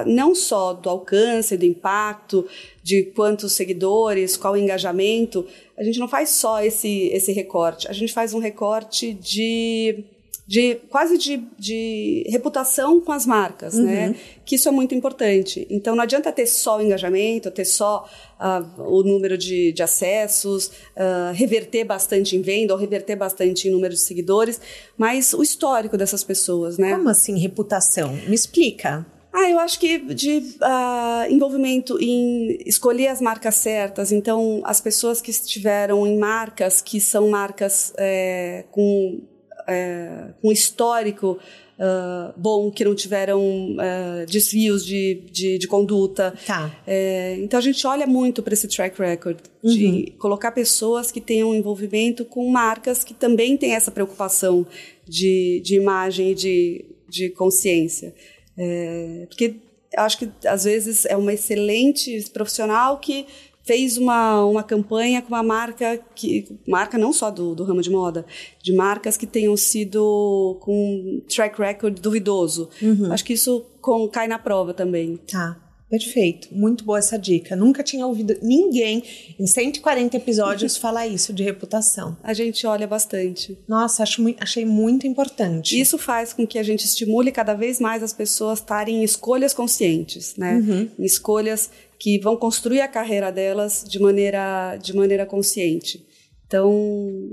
não só do alcance, do impacto, de quantos seguidores, qual o engajamento. A gente não faz só esse, esse recorte, a gente faz um recorte de de quase de, de reputação com as marcas, né? uhum. né? Que isso é muito importante. Então não adianta ter só o engajamento, ter só uh, o número de, de acessos, uh, reverter bastante em venda ou reverter bastante em número de seguidores, mas o histórico dessas pessoas, né? Como assim reputação? Me explica. Ah, eu acho que de uh, envolvimento em escolher as marcas certas. Então, as pessoas que estiveram em marcas que são marcas é, com é, um histórico uh, bom, que não tiveram uh, desvios de, de, de conduta. Tá. É, então a gente olha muito para esse track record de uhum. colocar pessoas que tenham envolvimento com marcas que também têm essa preocupação de, de imagem e de, de consciência. É, porque acho que às vezes é uma excelente profissional que fez uma, uma campanha com uma marca que marca não só do, do ramo de moda, de marcas que tenham sido com track record duvidoso. Uhum. Acho que isso com, cai na prova também. Tá. Perfeito, muito boa essa dica. Nunca tinha ouvido ninguém em 140 episódios [laughs] falar isso de reputação. A gente olha bastante. Nossa, acho, achei muito importante. Isso faz com que a gente estimule cada vez mais as pessoas estarem em escolhas conscientes, né? Uhum. Em escolhas que vão construir a carreira delas de maneira, de maneira consciente. Então.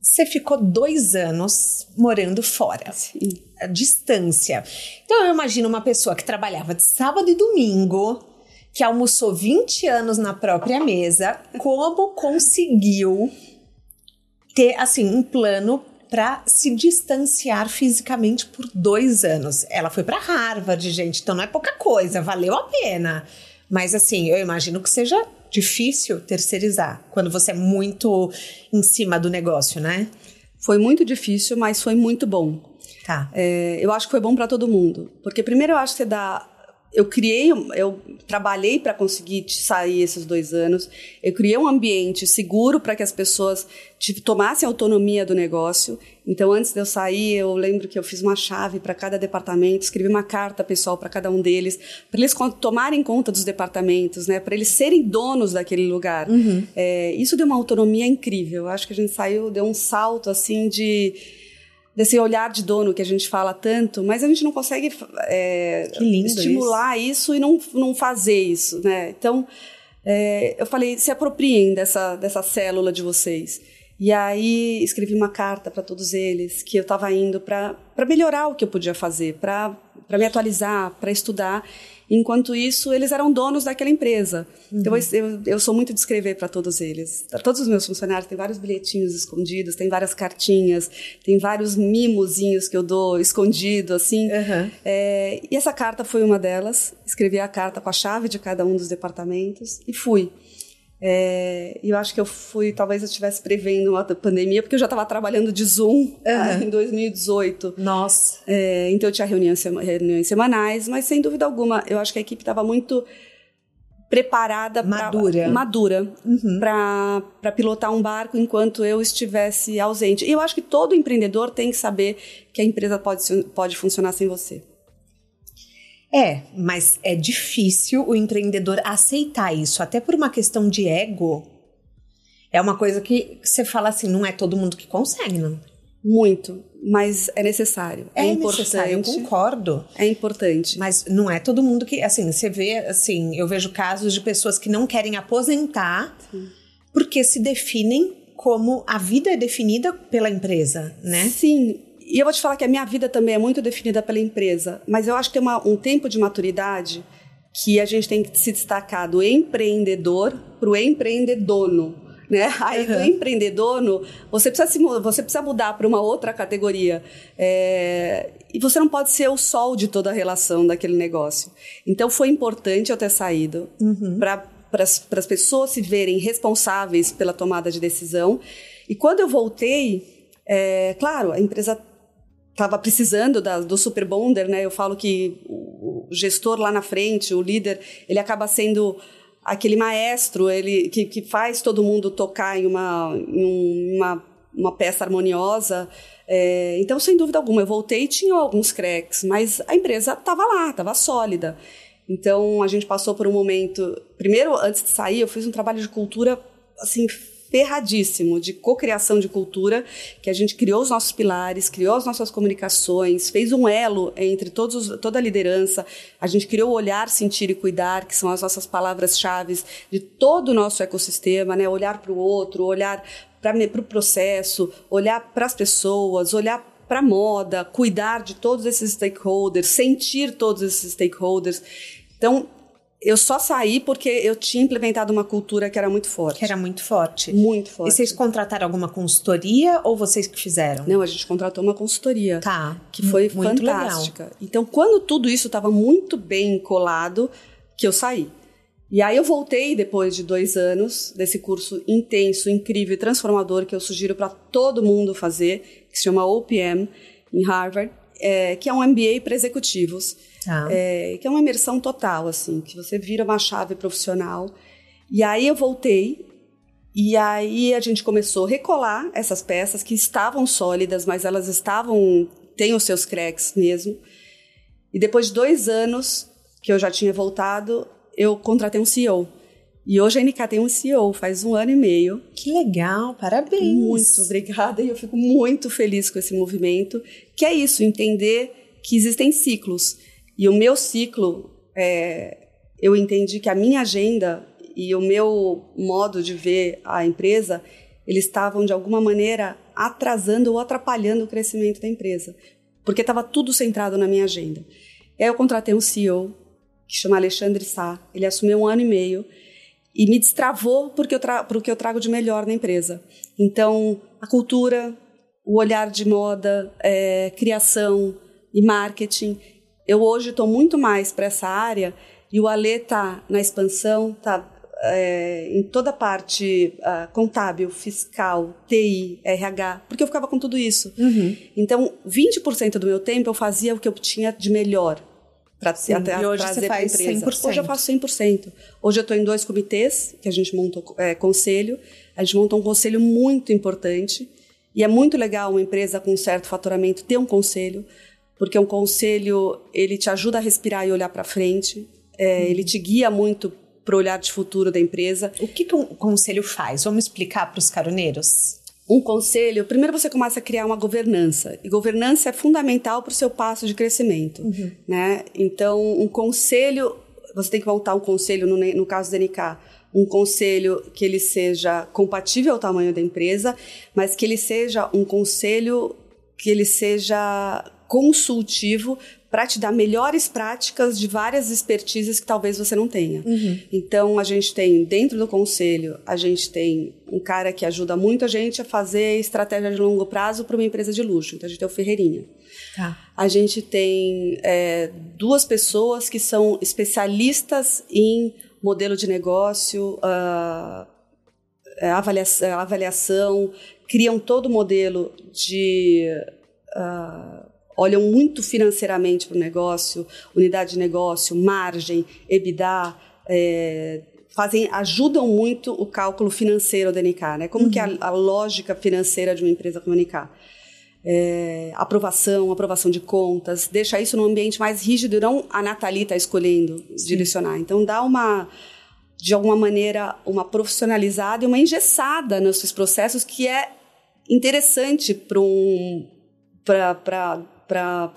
você ficou dois anos morando fora. Sim a distância. Então eu imagino uma pessoa que trabalhava de sábado e domingo, que almoçou 20 anos na própria mesa, como conseguiu ter assim um plano para se distanciar fisicamente por dois anos. Ela foi para Harvard, gente, então não é pouca coisa, valeu a pena. Mas assim, eu imagino que seja difícil terceirizar quando você é muito em cima do negócio, né? Foi muito difícil, mas foi muito bom. Tá. É, eu acho que foi bom para todo mundo. Porque primeiro eu acho que você dá eu criei, eu trabalhei para conseguir sair esses dois anos. Eu criei um ambiente seguro para que as pessoas tomassem autonomia do negócio. Então, antes de eu sair, eu lembro que eu fiz uma chave para cada departamento, escrevi uma carta pessoal para cada um deles, para eles tomarem conta dos departamentos, né? Para eles serem donos daquele lugar. Uhum. É, isso deu uma autonomia incrível. Eu acho que a gente saiu, deu um salto assim de desse olhar de dono que a gente fala tanto, mas a gente não consegue é, estimular isso. isso. e não, não fazer isso, né? Então, é, eu falei, se apropriem dessa, dessa célula de vocês. E aí escrevi uma carta para todos eles que eu estava indo para melhorar o que eu podia fazer, para me atualizar, para estudar. Enquanto isso, eles eram donos daquela empresa. Então, uhum. Então, eu, eu, sou muito de escrever para todos eles. Para todos os meus funcionários, tem vários bilhetinhos escondidos, tem várias cartinhas, tem vários mimozinhos que eu dou escondido, assim. Uhum. É, e essa carta foi uma delas. Escrevi a carta com a chave de cada um dos departamentos e fui. É, eu acho que eu fui, talvez eu estivesse prevendo uma pandemia, porque eu já estava trabalhando de Zoom uhum. em 2018. Nossa. É, então eu tinha reuniões, reuniões semanais, mas sem dúvida alguma, eu acho que a equipe estava muito preparada madura, pra, madura uhum. para pilotar um barco enquanto eu estivesse ausente. E eu acho que todo empreendedor tem que saber que a empresa pode, pode funcionar sem você. É, mas é difícil o empreendedor aceitar isso, até por uma questão de ego. É uma coisa que você fala assim, não é todo mundo que consegue, não. Muito, mas é necessário. É, é importante. Necessário, eu concordo. É importante. Mas não é todo mundo que, assim, você vê, assim, eu vejo casos de pessoas que não querem aposentar Sim. porque se definem como a vida é definida pela empresa, né? Sim. E eu vou te falar que a minha vida também é muito definida pela empresa, mas eu acho que tem uma, um tempo de maturidade que a gente tem que se destacar do empreendedor para o empreendedono né? [laughs] Aí uhum. do empreendedor, no, você, precisa se, você precisa mudar para uma outra categoria. É, e você não pode ser o sol de toda a relação daquele negócio. Então foi importante eu ter saído uhum. para as pessoas se verem responsáveis pela tomada de decisão. E quando eu voltei, é, claro, a empresa estava precisando da, do super bonder, né? Eu falo que o, gestor lá na frente, o líder, ele acaba sendo aquele maestro ele que, que faz todo mundo tocar em uma, em uma, uma peça harmoniosa. É, então, sem dúvida alguma, eu voltei e tinha alguns cracks, mas a empresa estava lá, estava sólida. Então, a gente passou por um momento. Primeiro, antes de sair, eu fiz um trabalho de cultura assim ferradíssimo de cocriação de cultura, que a gente criou os nossos pilares, criou as nossas comunicações, fez um elo entre todos os, toda a liderança, a gente criou o olhar, sentir e cuidar, que são as nossas palavras-chave de todo o nosso ecossistema, né? olhar para o outro, olhar para o pro processo, olhar para as pessoas, olhar para moda, cuidar de todos esses stakeholders, sentir todos esses stakeholders. Então, eu só saí porque eu tinha implementado uma cultura que era muito forte. Que era muito forte. Muito forte. E vocês contrataram alguma consultoria ou vocês que fizeram? Não, a gente contratou uma consultoria. Tá. Que foi muito fantástica. Legal. Então, quando tudo isso estava muito bem colado, que eu saí. E aí eu voltei depois de dois anos desse curso intenso, incrível e transformador que eu sugiro para todo mundo fazer, que se chama OPM, em Harvard, é, que é um MBA para executivos Tá. É, que é uma imersão total, assim, que você vira uma chave profissional. E aí eu voltei, e aí a gente começou a recolar essas peças que estavam sólidas, mas elas estavam. têm os seus cracks mesmo. E depois de dois anos que eu já tinha voltado, eu contratei um CEO. E hoje a NK tem um CEO, faz um ano e meio. Que legal, parabéns! Muito obrigada, e eu fico muito feliz com esse movimento, que é isso, entender que existem ciclos. E o meu ciclo, é, eu entendi que a minha agenda e o meu modo de ver a empresa, eles estavam de alguma maneira atrasando ou atrapalhando o crescimento da empresa, porque estava tudo centrado na minha agenda. E aí eu contratei um CEO que chama Alexandre Sá, ele assumiu um ano e meio e me destravou porque eu para o que eu trago de melhor na empresa. Então, a cultura, o olhar de moda, é, criação e marketing eu hoje estou muito mais para essa área e o Alê está na expansão, está é, em toda a parte uh, contábil, fiscal, TI, RH, porque eu ficava com tudo isso. Uhum. Então, 20% do meu tempo eu fazia o que eu tinha de melhor para trazer para a empresa. 100%. Hoje eu faço 100%. Hoje eu estou em dois comitês, que a gente monta é, conselho. A gente monta um conselho muito importante. E é muito legal uma empresa com um certo faturamento ter um conselho, porque um conselho ele te ajuda a respirar e olhar para frente, é, ele te guia muito para o olhar de futuro da empresa. O que, que um conselho faz? Vamos explicar para os caroneiros? Um conselho, primeiro você começa a criar uma governança. E governança é fundamental para o seu passo de crescimento. Uhum. Né? Então, um conselho, você tem que montar um conselho, no, no caso da NK, um conselho que ele seja compatível ao tamanho da empresa, mas que ele seja um conselho que ele seja consultivo para te dar melhores práticas de várias expertises que talvez você não tenha. Uhum. Então, a gente tem, dentro do conselho, a gente tem um cara que ajuda muito a gente a fazer estratégia de longo prazo para uma empresa de luxo. Então, a gente tem o Ferreirinha. Tá. A gente tem é, duas pessoas que são especialistas em modelo de negócio, uh, avaliação, avaliação, criam todo o modelo de... Uh, olham muito financeiramente para o negócio, unidade de negócio, margem, EBITDA, é, fazem, ajudam muito o cálculo financeiro da NK, né? Como uhum. que é a, a, lógica financeira de uma empresa como a NK? É, aprovação, aprovação de contas, deixa isso num ambiente mais rígido, não a Nathalie está escolhendo Sim. direcionar. Então dá uma, de alguma maneira, uma profissionalizada e uma engessada nos seus processos que é interessante para um para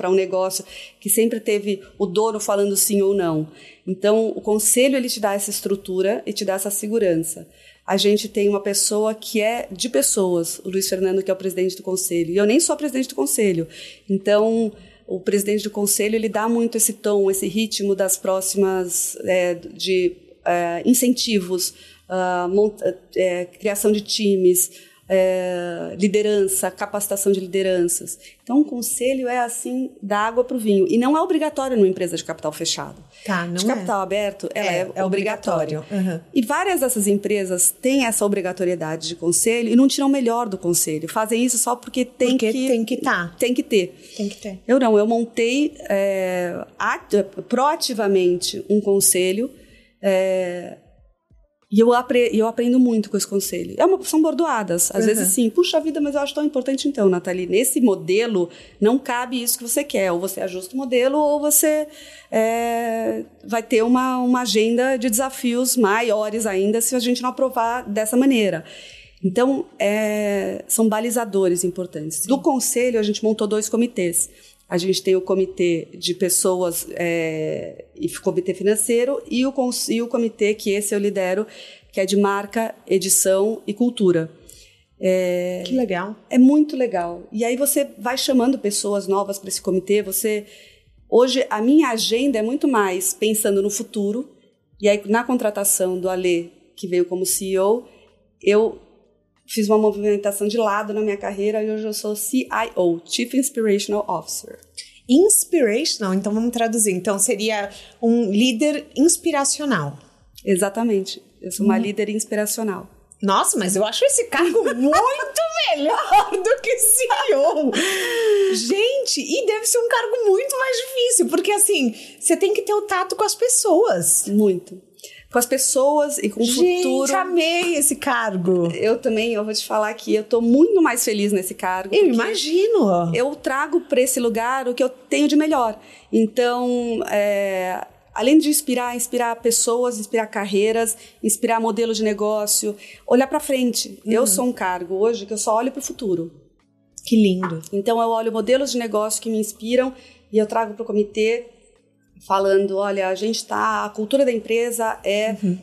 um negócio que sempre teve o dono falando sim ou não. Então, o conselho ele te dá essa estrutura e te dá essa segurança. A gente tem uma pessoa que é de pessoas, o Luiz Fernando, que é o presidente do conselho. E eu nem sou presidente do conselho. Então, o presidente do conselho ele dá muito esse tom, esse ritmo das próximas é, de é, incentivos, uh, é, criação de times, é, liderança, capacitação de lideranças. Então, um conselho é assim, da água para o vinho. E não é obrigatório numa empresa de capital fechado. Tá, não de capital é. aberto, ela é, é, é obrigatório. Uhum. E várias dessas empresas têm essa obrigatoriedade de conselho e não tiram o melhor do conselho. Fazem isso só porque tem porque que... tem que tá. Tem que ter. Tem que ter. Eu não, eu montei é, proativamente um conselho é, e eu, apre eu aprendo muito com esse conselho. É uma, são bordoadas. Às uhum. vezes, sim, puxa vida, mas eu acho tão importante então, Nathalie. Nesse modelo, não cabe isso que você quer. Ou você ajusta o modelo, ou você é, vai ter uma, uma agenda de desafios maiores ainda se a gente não aprovar dessa maneira. Então, é, são balizadores importantes. Sim. Do conselho, a gente montou dois comitês. A gente tem o comitê de pessoas é, e comitê financeiro e o, e o comitê que esse eu lidero, que é de marca, edição e cultura. É, que legal. É muito legal. E aí você vai chamando pessoas novas para esse comitê. Você hoje a minha agenda é muito mais pensando no futuro. E aí na contratação do Ale, que veio como CEO, eu fiz uma movimentação de lado na minha carreira e hoje eu sou CIO, Chief Inspirational Officer. Inspirational, então vamos traduzir. Então seria um líder inspiracional. Exatamente. Eu sou uma hum. líder inspiracional. Nossa, mas eu acho esse cargo [laughs] muito melhor do que CEO. Gente, e deve ser um cargo muito mais difícil, porque assim, você tem que ter o tato com as pessoas. Muito com as pessoas e com o Gente, futuro. Gente, amei esse cargo. Eu também, eu vou te falar que eu tô muito mais feliz nesse cargo. Eu imagino. Eu trago para esse lugar o que eu tenho de melhor. Então, é, além de inspirar, inspirar pessoas, inspirar carreiras, inspirar modelo de negócio, olhar para frente. Uhum. Eu sou um cargo hoje que eu só olho para o futuro. Que lindo. Então eu olho modelos de negócio que me inspiram e eu trago para o comitê falando, olha, a gente está, a cultura da empresa é uhum.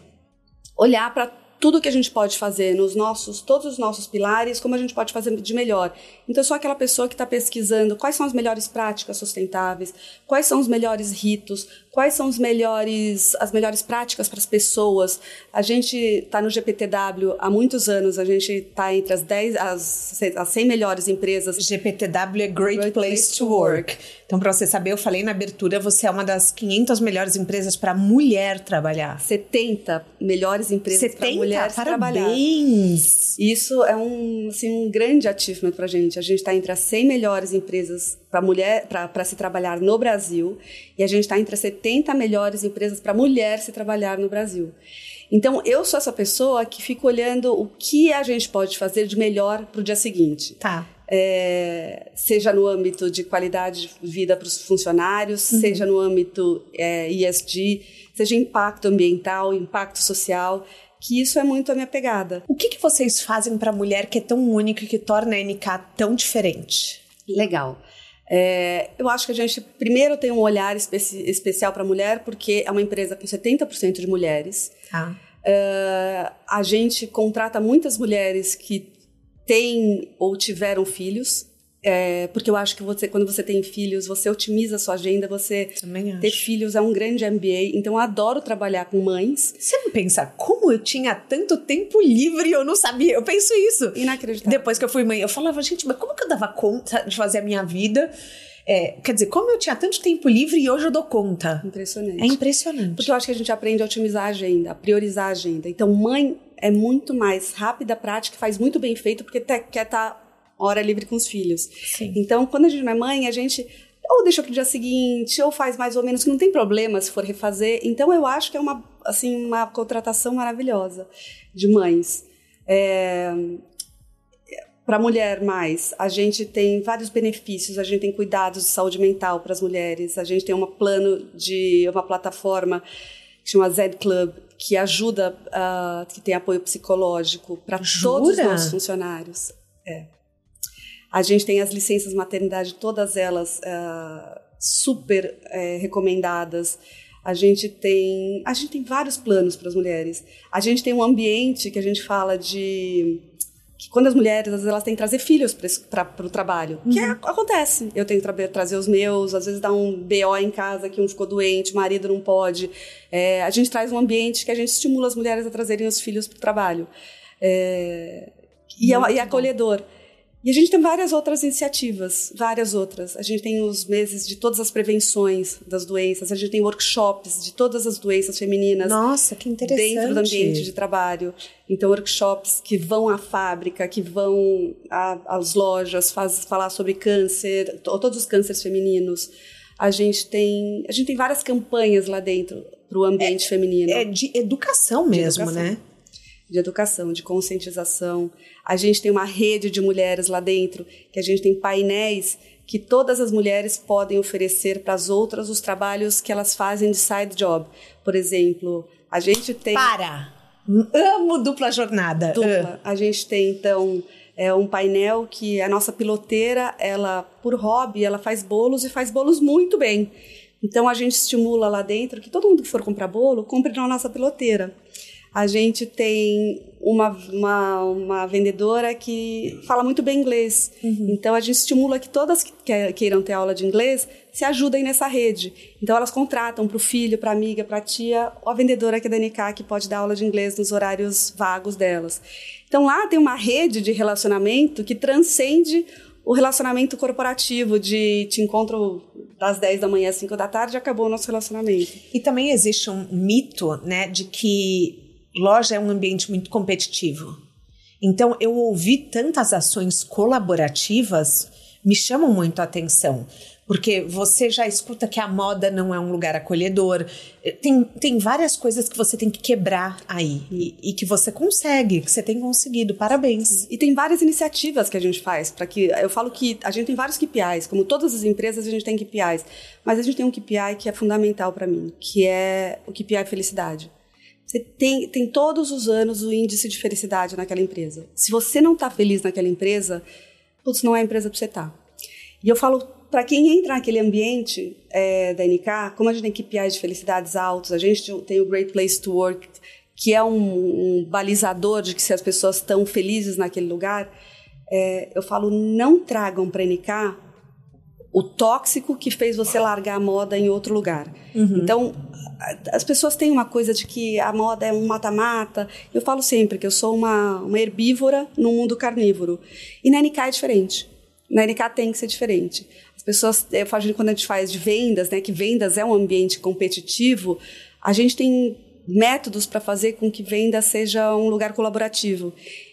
olhar para tudo que a gente pode fazer nos nossos, todos os nossos pilares, como a gente pode fazer de melhor. Então, eu sou aquela pessoa que está pesquisando quais são as melhores práticas sustentáveis, quais são os melhores ritos, quais são os melhores, as melhores práticas para as pessoas. A gente está no GPTW há muitos anos, a gente está entre as 10, as, as 100 melhores empresas. GPTW é Great, Great Place, to Work. Então, para você saber, eu falei na abertura, você é uma das 500 melhores empresas para mulher trabalhar. 70 melhores empresas para mulheres parabéns. trabalhar. Isso é um, assim, um grande achievement para a gente. A gente está entre as 100 melhores empresas para mulher para se trabalhar no Brasil e a gente está entre as 70 melhores empresas para mulher se trabalhar no Brasil. Então, eu sou essa pessoa que fica olhando o que a gente pode fazer de melhor para o dia seguinte. Tá é, seja no âmbito de qualidade de vida para os funcionários, uhum. seja no âmbito é, ESG, seja impacto ambiental, impacto social, que isso é muito a minha pegada. O que, que vocês fazem para a mulher que é tão única e que torna a NK tão diferente? Legal. É, eu acho que a gente, primeiro, tem um olhar especi especial para a mulher, porque é uma empresa com 70% de mulheres. Ah. É, a gente contrata muitas mulheres que têm ou tiveram filhos. É, porque eu acho que você, quando você tem filhos, você otimiza a sua agenda, você ter filhos é um grande MBA. Então eu adoro trabalhar com mães. Você não pensa como eu tinha tanto tempo livre e eu não sabia? Eu penso isso. Inacreditável. Depois que eu fui mãe, eu falava, gente, mas como que eu dava conta de fazer a minha vida? É, quer dizer, como eu tinha tanto tempo livre e hoje eu dou conta. Impressionante. É impressionante. Porque eu acho que a gente aprende a otimizar a agenda, a priorizar a agenda. Então, mãe é muito mais rápida, prática, faz muito bem feito, porque quer estar tá hora livre com os filhos. Sim. Então, quando a gente não é mãe, a gente ou deixa para o dia seguinte, ou faz mais ou menos, que não tem problema se for refazer. Então, eu acho que é uma assim uma contratação maravilhosa de mães. É, para a mulher mais, a gente tem vários benefícios, a gente tem cuidados de saúde mental para as mulheres, a gente tem um plano de uma plataforma que chama Z Club, que ajuda, uh, que tem apoio psicológico para todos os nossos funcionários. É. A gente tem as licenças maternidade, todas elas uh, super é, recomendadas. A gente tem, a gente tem vários planos para as mulheres. A gente tem um ambiente que a gente fala de que quando as mulheres, às vezes, elas têm que trazer filhos para o trabalho. Uhum. Que é, acontece. Eu tenho que trazer os meus, às vezes dá um BO em casa que um ficou doente, o marido não pode. É, a gente traz um ambiente que a gente estimula as mulheres a trazerem os filhos para o trabalho. É, e, é, e é acolhedor. E a gente tem várias outras iniciativas, várias outras. A gente tem os meses de todas as prevenções das doenças, a gente tem workshops de todas as doenças femininas. Nossa, que interessante. Dentro do ambiente de trabalho. Então, workshops que vão à fábrica, que vão às lojas, faz, falar sobre câncer, todos os cânceres femininos. A gente tem, a gente tem várias campanhas lá dentro para o ambiente é, feminino. É de educação mesmo, de educação. né? De educação, de conscientização. A gente tem uma rede de mulheres lá dentro, que a gente tem painéis que todas as mulheres podem oferecer para as outras os trabalhos que elas fazem de side job. Por exemplo, a gente tem. Para! Amo dupla jornada. Dupla. A gente tem, então, é um painel que a nossa piloteira, ela, por hobby, ela faz bolos e faz bolos muito bem. Então a gente estimula lá dentro que todo mundo que for comprar bolo, compre na nossa piloteira. A gente tem uma, uma, uma vendedora que fala muito bem inglês. Uhum. Então, a gente estimula que todas que queiram ter aula de inglês se ajudem nessa rede. Então, elas contratam para o filho, para a amiga, para a tia, a vendedora que é da NK, que pode dar aula de inglês nos horários vagos delas. Então, lá tem uma rede de relacionamento que transcende o relacionamento corporativo de te encontro das 10 da manhã às 5 da tarde acabou o nosso relacionamento. E também existe um mito, né, de que loja é um ambiente muito competitivo. Então, eu ouvi tantas ações colaborativas me chamam muito a atenção. Porque você já escuta que a moda não é um lugar acolhedor. Tem, tem várias coisas que você tem que quebrar aí. E, e que você consegue, que você tem conseguido. Parabéns. E tem várias iniciativas que a gente faz. para que Eu falo que a gente tem vários KPIs. Como todas as empresas, a gente tem KPIs. Mas a gente tem um KPI que é fundamental para mim, que é o KPI felicidade. Você tem, tem todos os anos o índice de felicidade naquela empresa. Se você não está feliz naquela empresa, putz, não é a empresa para você estar. Tá. E eu falo para quem entra naquele ambiente é, da NK, como a gente tem KPIs de felicidades altos, a gente tem o Great Place to Work, que é um, um balizador de que se as pessoas estão felizes naquele lugar, é, eu falo, não tragam para NK o tóxico que fez você largar a moda em outro lugar. Uhum. Então, as pessoas têm uma coisa de que a moda é um mata-mata. Eu falo sempre que eu sou uma, uma herbívora no mundo carnívoro. E na NK é diferente. Na NK tem que ser diferente. As pessoas, eu falo quando a gente faz de vendas, né, que vendas é um ambiente competitivo, a gente tem métodos para fazer com que venda seja um lugar colaborativo.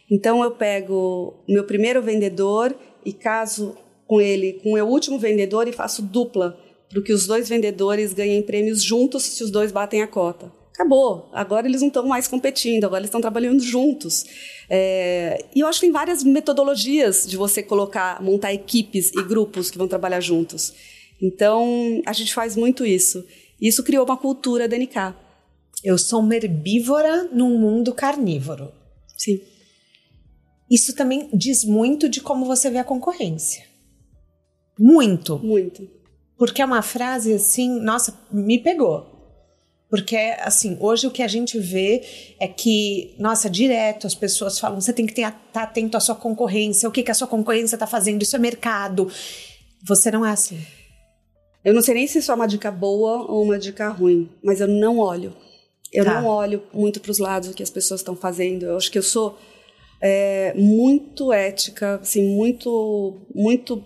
Então eu pego o meu primeiro vendedor e caso com ele com o meu último vendedor e faço dupla para que os dois vendedores ganhem prêmios juntos se os dois batem a cota. Acabou. Agora eles não estão mais competindo, agora eles estão trabalhando juntos. É, e eu acho que tem várias metodologias de você colocar, montar equipes e grupos que vão trabalhar juntos. Então, a gente faz muito isso. Isso criou uma cultura da NK. Eu sou uma herbívora num mundo carnívoro. Sim. Isso também diz muito de como você vê a concorrência. Muito. Muito. Porque é uma frase assim, nossa, me pegou. Porque, assim, hoje o que a gente vê é que, nossa, direto as pessoas falam: você tem que estar tá atento à sua concorrência, o que, que a sua concorrência está fazendo, isso é mercado. Você não é assim. Eu não sei nem se isso é uma dica boa ou uma dica ruim, mas eu não olho. Eu tá. não olho muito para os lados do que as pessoas estão fazendo. Eu acho que eu sou é, muito ética, assim, muito, muito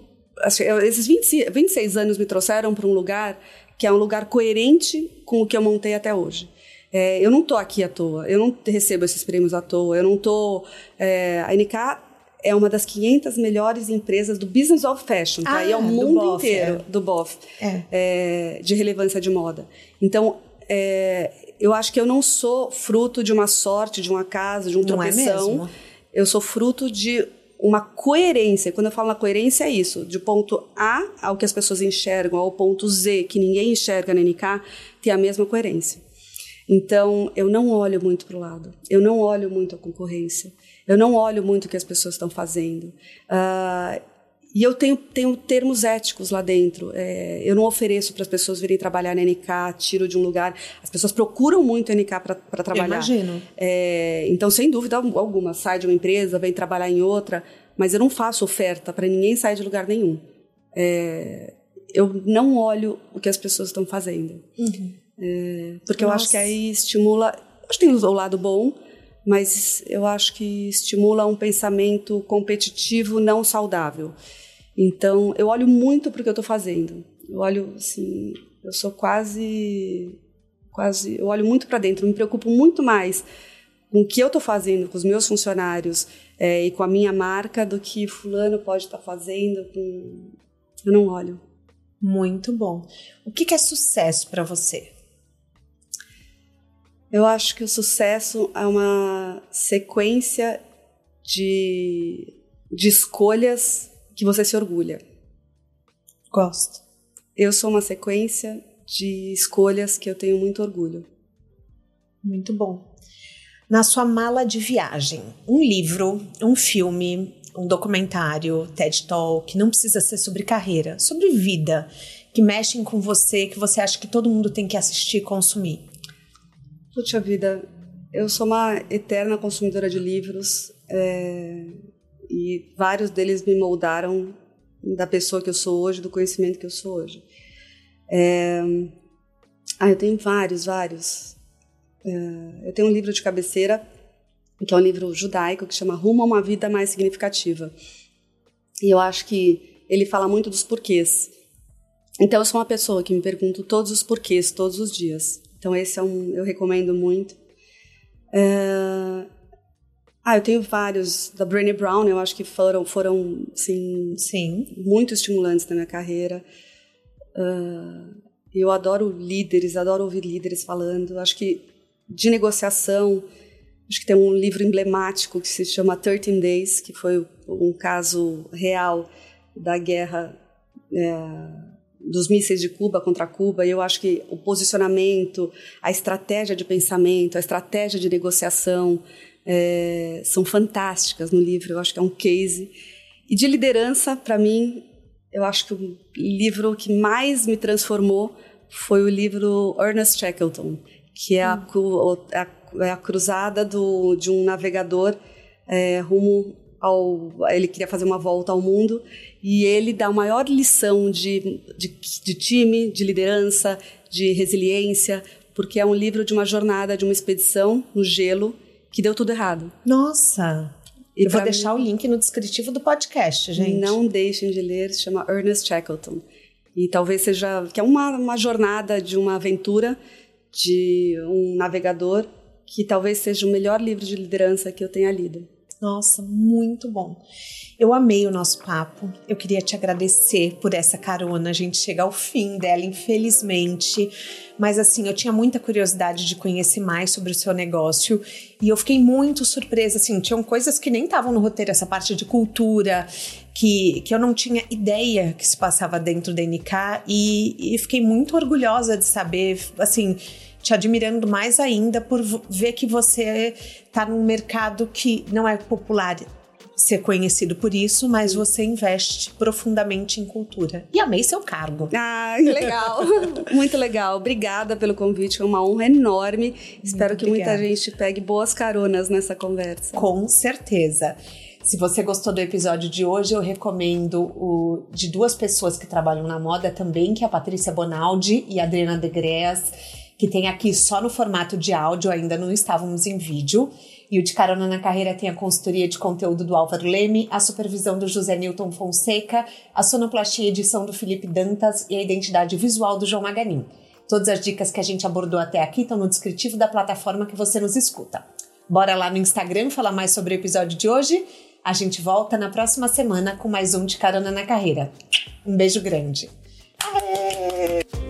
esses 20, 26 anos me trouxeram para um lugar que é um lugar coerente com o que eu montei até hoje. É, eu não estou aqui à toa, eu não recebo esses prêmios à toa, eu não estou. É, a NK é uma das 500 melhores empresas do Business of Fashion, tá? Ah, e é o mundo Bof, inteiro é. do BOF, é. de relevância de moda. Então, eu acho que eu não sou fruto de uma sorte, de um acaso, de um é tropeção. Eu sou fruto de uma coerência. Quando eu falo na coerência, é isso. De ponto A ao que as pessoas enxergam, ao ponto Z, que ninguém enxerga na NK, tem a mesma coerência. Então, eu não olho muito para o lado. Eu não olho muito a concorrência. Eu não olho muito o que as pessoas estão fazendo. Ah, e eu tenho, tenho termos éticos lá dentro. É, eu não ofereço para as pessoas virem trabalhar na NK, tiro de um lugar. As pessoas procuram muito a NK para trabalhar. imagino. É, então, sem dúvida alguma, sai de uma empresa, vem trabalhar em outra, mas eu não faço oferta para ninguém sair de lugar nenhum. É, eu não olho o que as pessoas estão fazendo. É, porque eu acho que Nossa. aí estimula. Acho que tem o lado bom, mas eu acho que estimula um pensamento competitivo não saudável. Então, eu olho muito para o que eu estou fazendo. Eu olho, assim, eu sou quase. quase eu olho muito para dentro, me preocupo muito mais com o que eu estou fazendo com os meus funcionários é, e com a minha marca do que fulano pode estar fazendo. Com... Eu não olho. Muito bom. O que, que é sucesso para você? Eu acho que o sucesso é uma sequência de, de escolhas que você se orgulha. Gosto. Eu sou uma sequência de escolhas que eu tenho muito orgulho. Muito bom. Na sua mala de viagem, um livro, um filme, um documentário, TED Talk, não precisa ser sobre carreira, sobre vida, que mexem com você, que você acha que todo mundo tem que assistir e consumir. Puxa vida, eu sou uma eterna consumidora de livros é, e vários deles me moldaram da pessoa que eu sou hoje, do conhecimento que eu sou hoje. É, ah, eu tenho vários, vários. É, eu tenho um livro de cabeceira, que é um livro judaico, que chama Rumo a uma Vida Mais Significativa. E eu acho que ele fala muito dos porquês. Então, eu sou uma pessoa que me pergunto todos os porquês, todos os dias. Então, esse é um, eu recomendo muito. É, Ah, eu tenho vários da Brené Brown, eu acho que foram, foram assim, Sim. muito estimulantes na minha carreira. Ah, eu adoro líderes, adoro ouvir líderes falando. Acho que de negociação, acho que tem um livro emblemático que se chama 13 Days, que foi um caso real da guerra é, dos mísseis de Cuba contra Cuba. E eu acho que o posicionamento, a estratégia de pensamento, a estratégia de negociação é, são fantásticas no livro. Eu acho que é um case. E de liderança, para mim, eu acho que o livro que mais me transformou foi o livro Ernest Shackleton, que é a, cu- a- é a cruzada do, de um navegador é, rumo ao. Ele queria fazer uma volta ao mundo e ele dá a maior lição de, de, de time, de liderança, de resiliência, porque é um livro de uma jornada, de uma expedição no gelo que deu tudo errado. Nossa. E eu vou deixar o link no descritivo do podcast, gente. Não deixem de ler, se chama Ernest Shackleton. E talvez seja que é uma, uma jornada de uma aventura de um navegador que talvez seja o melhor livro de liderança que eu tenha lido. Nossa, muito bom. Eu amei o nosso papo. Eu queria te agradecer por essa carona. A gente chega ao fim dela, infelizmente. Mas assim, eu tinha muita curiosidade de conhecer mais sobre o seu negócio e eu fiquei muito surpresa. Assim, tinham coisas que nem estavam no roteiro, essa parte de cultura, que, que eu não tinha ideia que se passava dentro da NK e, e fiquei muito orgulhosa de saber, assim, te admirando mais ainda por ver que você está num mercado que não é popular ser conhecido por isso, mas você investe profundamente em cultura. E amei seu cargo. Ah, que legal! [laughs] Muito legal. Obrigada pelo convite, foi uma honra enorme. Espero que muita obrigada. gente pegue boas caronas nessa conversa. Com certeza. Se você gostou do episódio de hoje, eu recomendo o de duas pessoas que trabalham na moda também, que é a Patrícia Bonaldi e a Adriana Degreas, que tem aqui só no formato de áudio, ainda não estávamos em vídeo. E o de Carona na Carreira tem a consultoria de conteúdo do Álvaro Leme, a supervisão do José Newton Fonseca, a sonoplastia e edição do Felipe Dantas e a identidade visual do João Maganin. Todas as dicas que a gente abordou até aqui estão no descritivo da plataforma que você nos escuta. Bora lá no Instagram falar mais sobre o episódio de hoje? A gente volta na próxima semana com mais um de Carona na Carreira. Um beijo grande. Aê!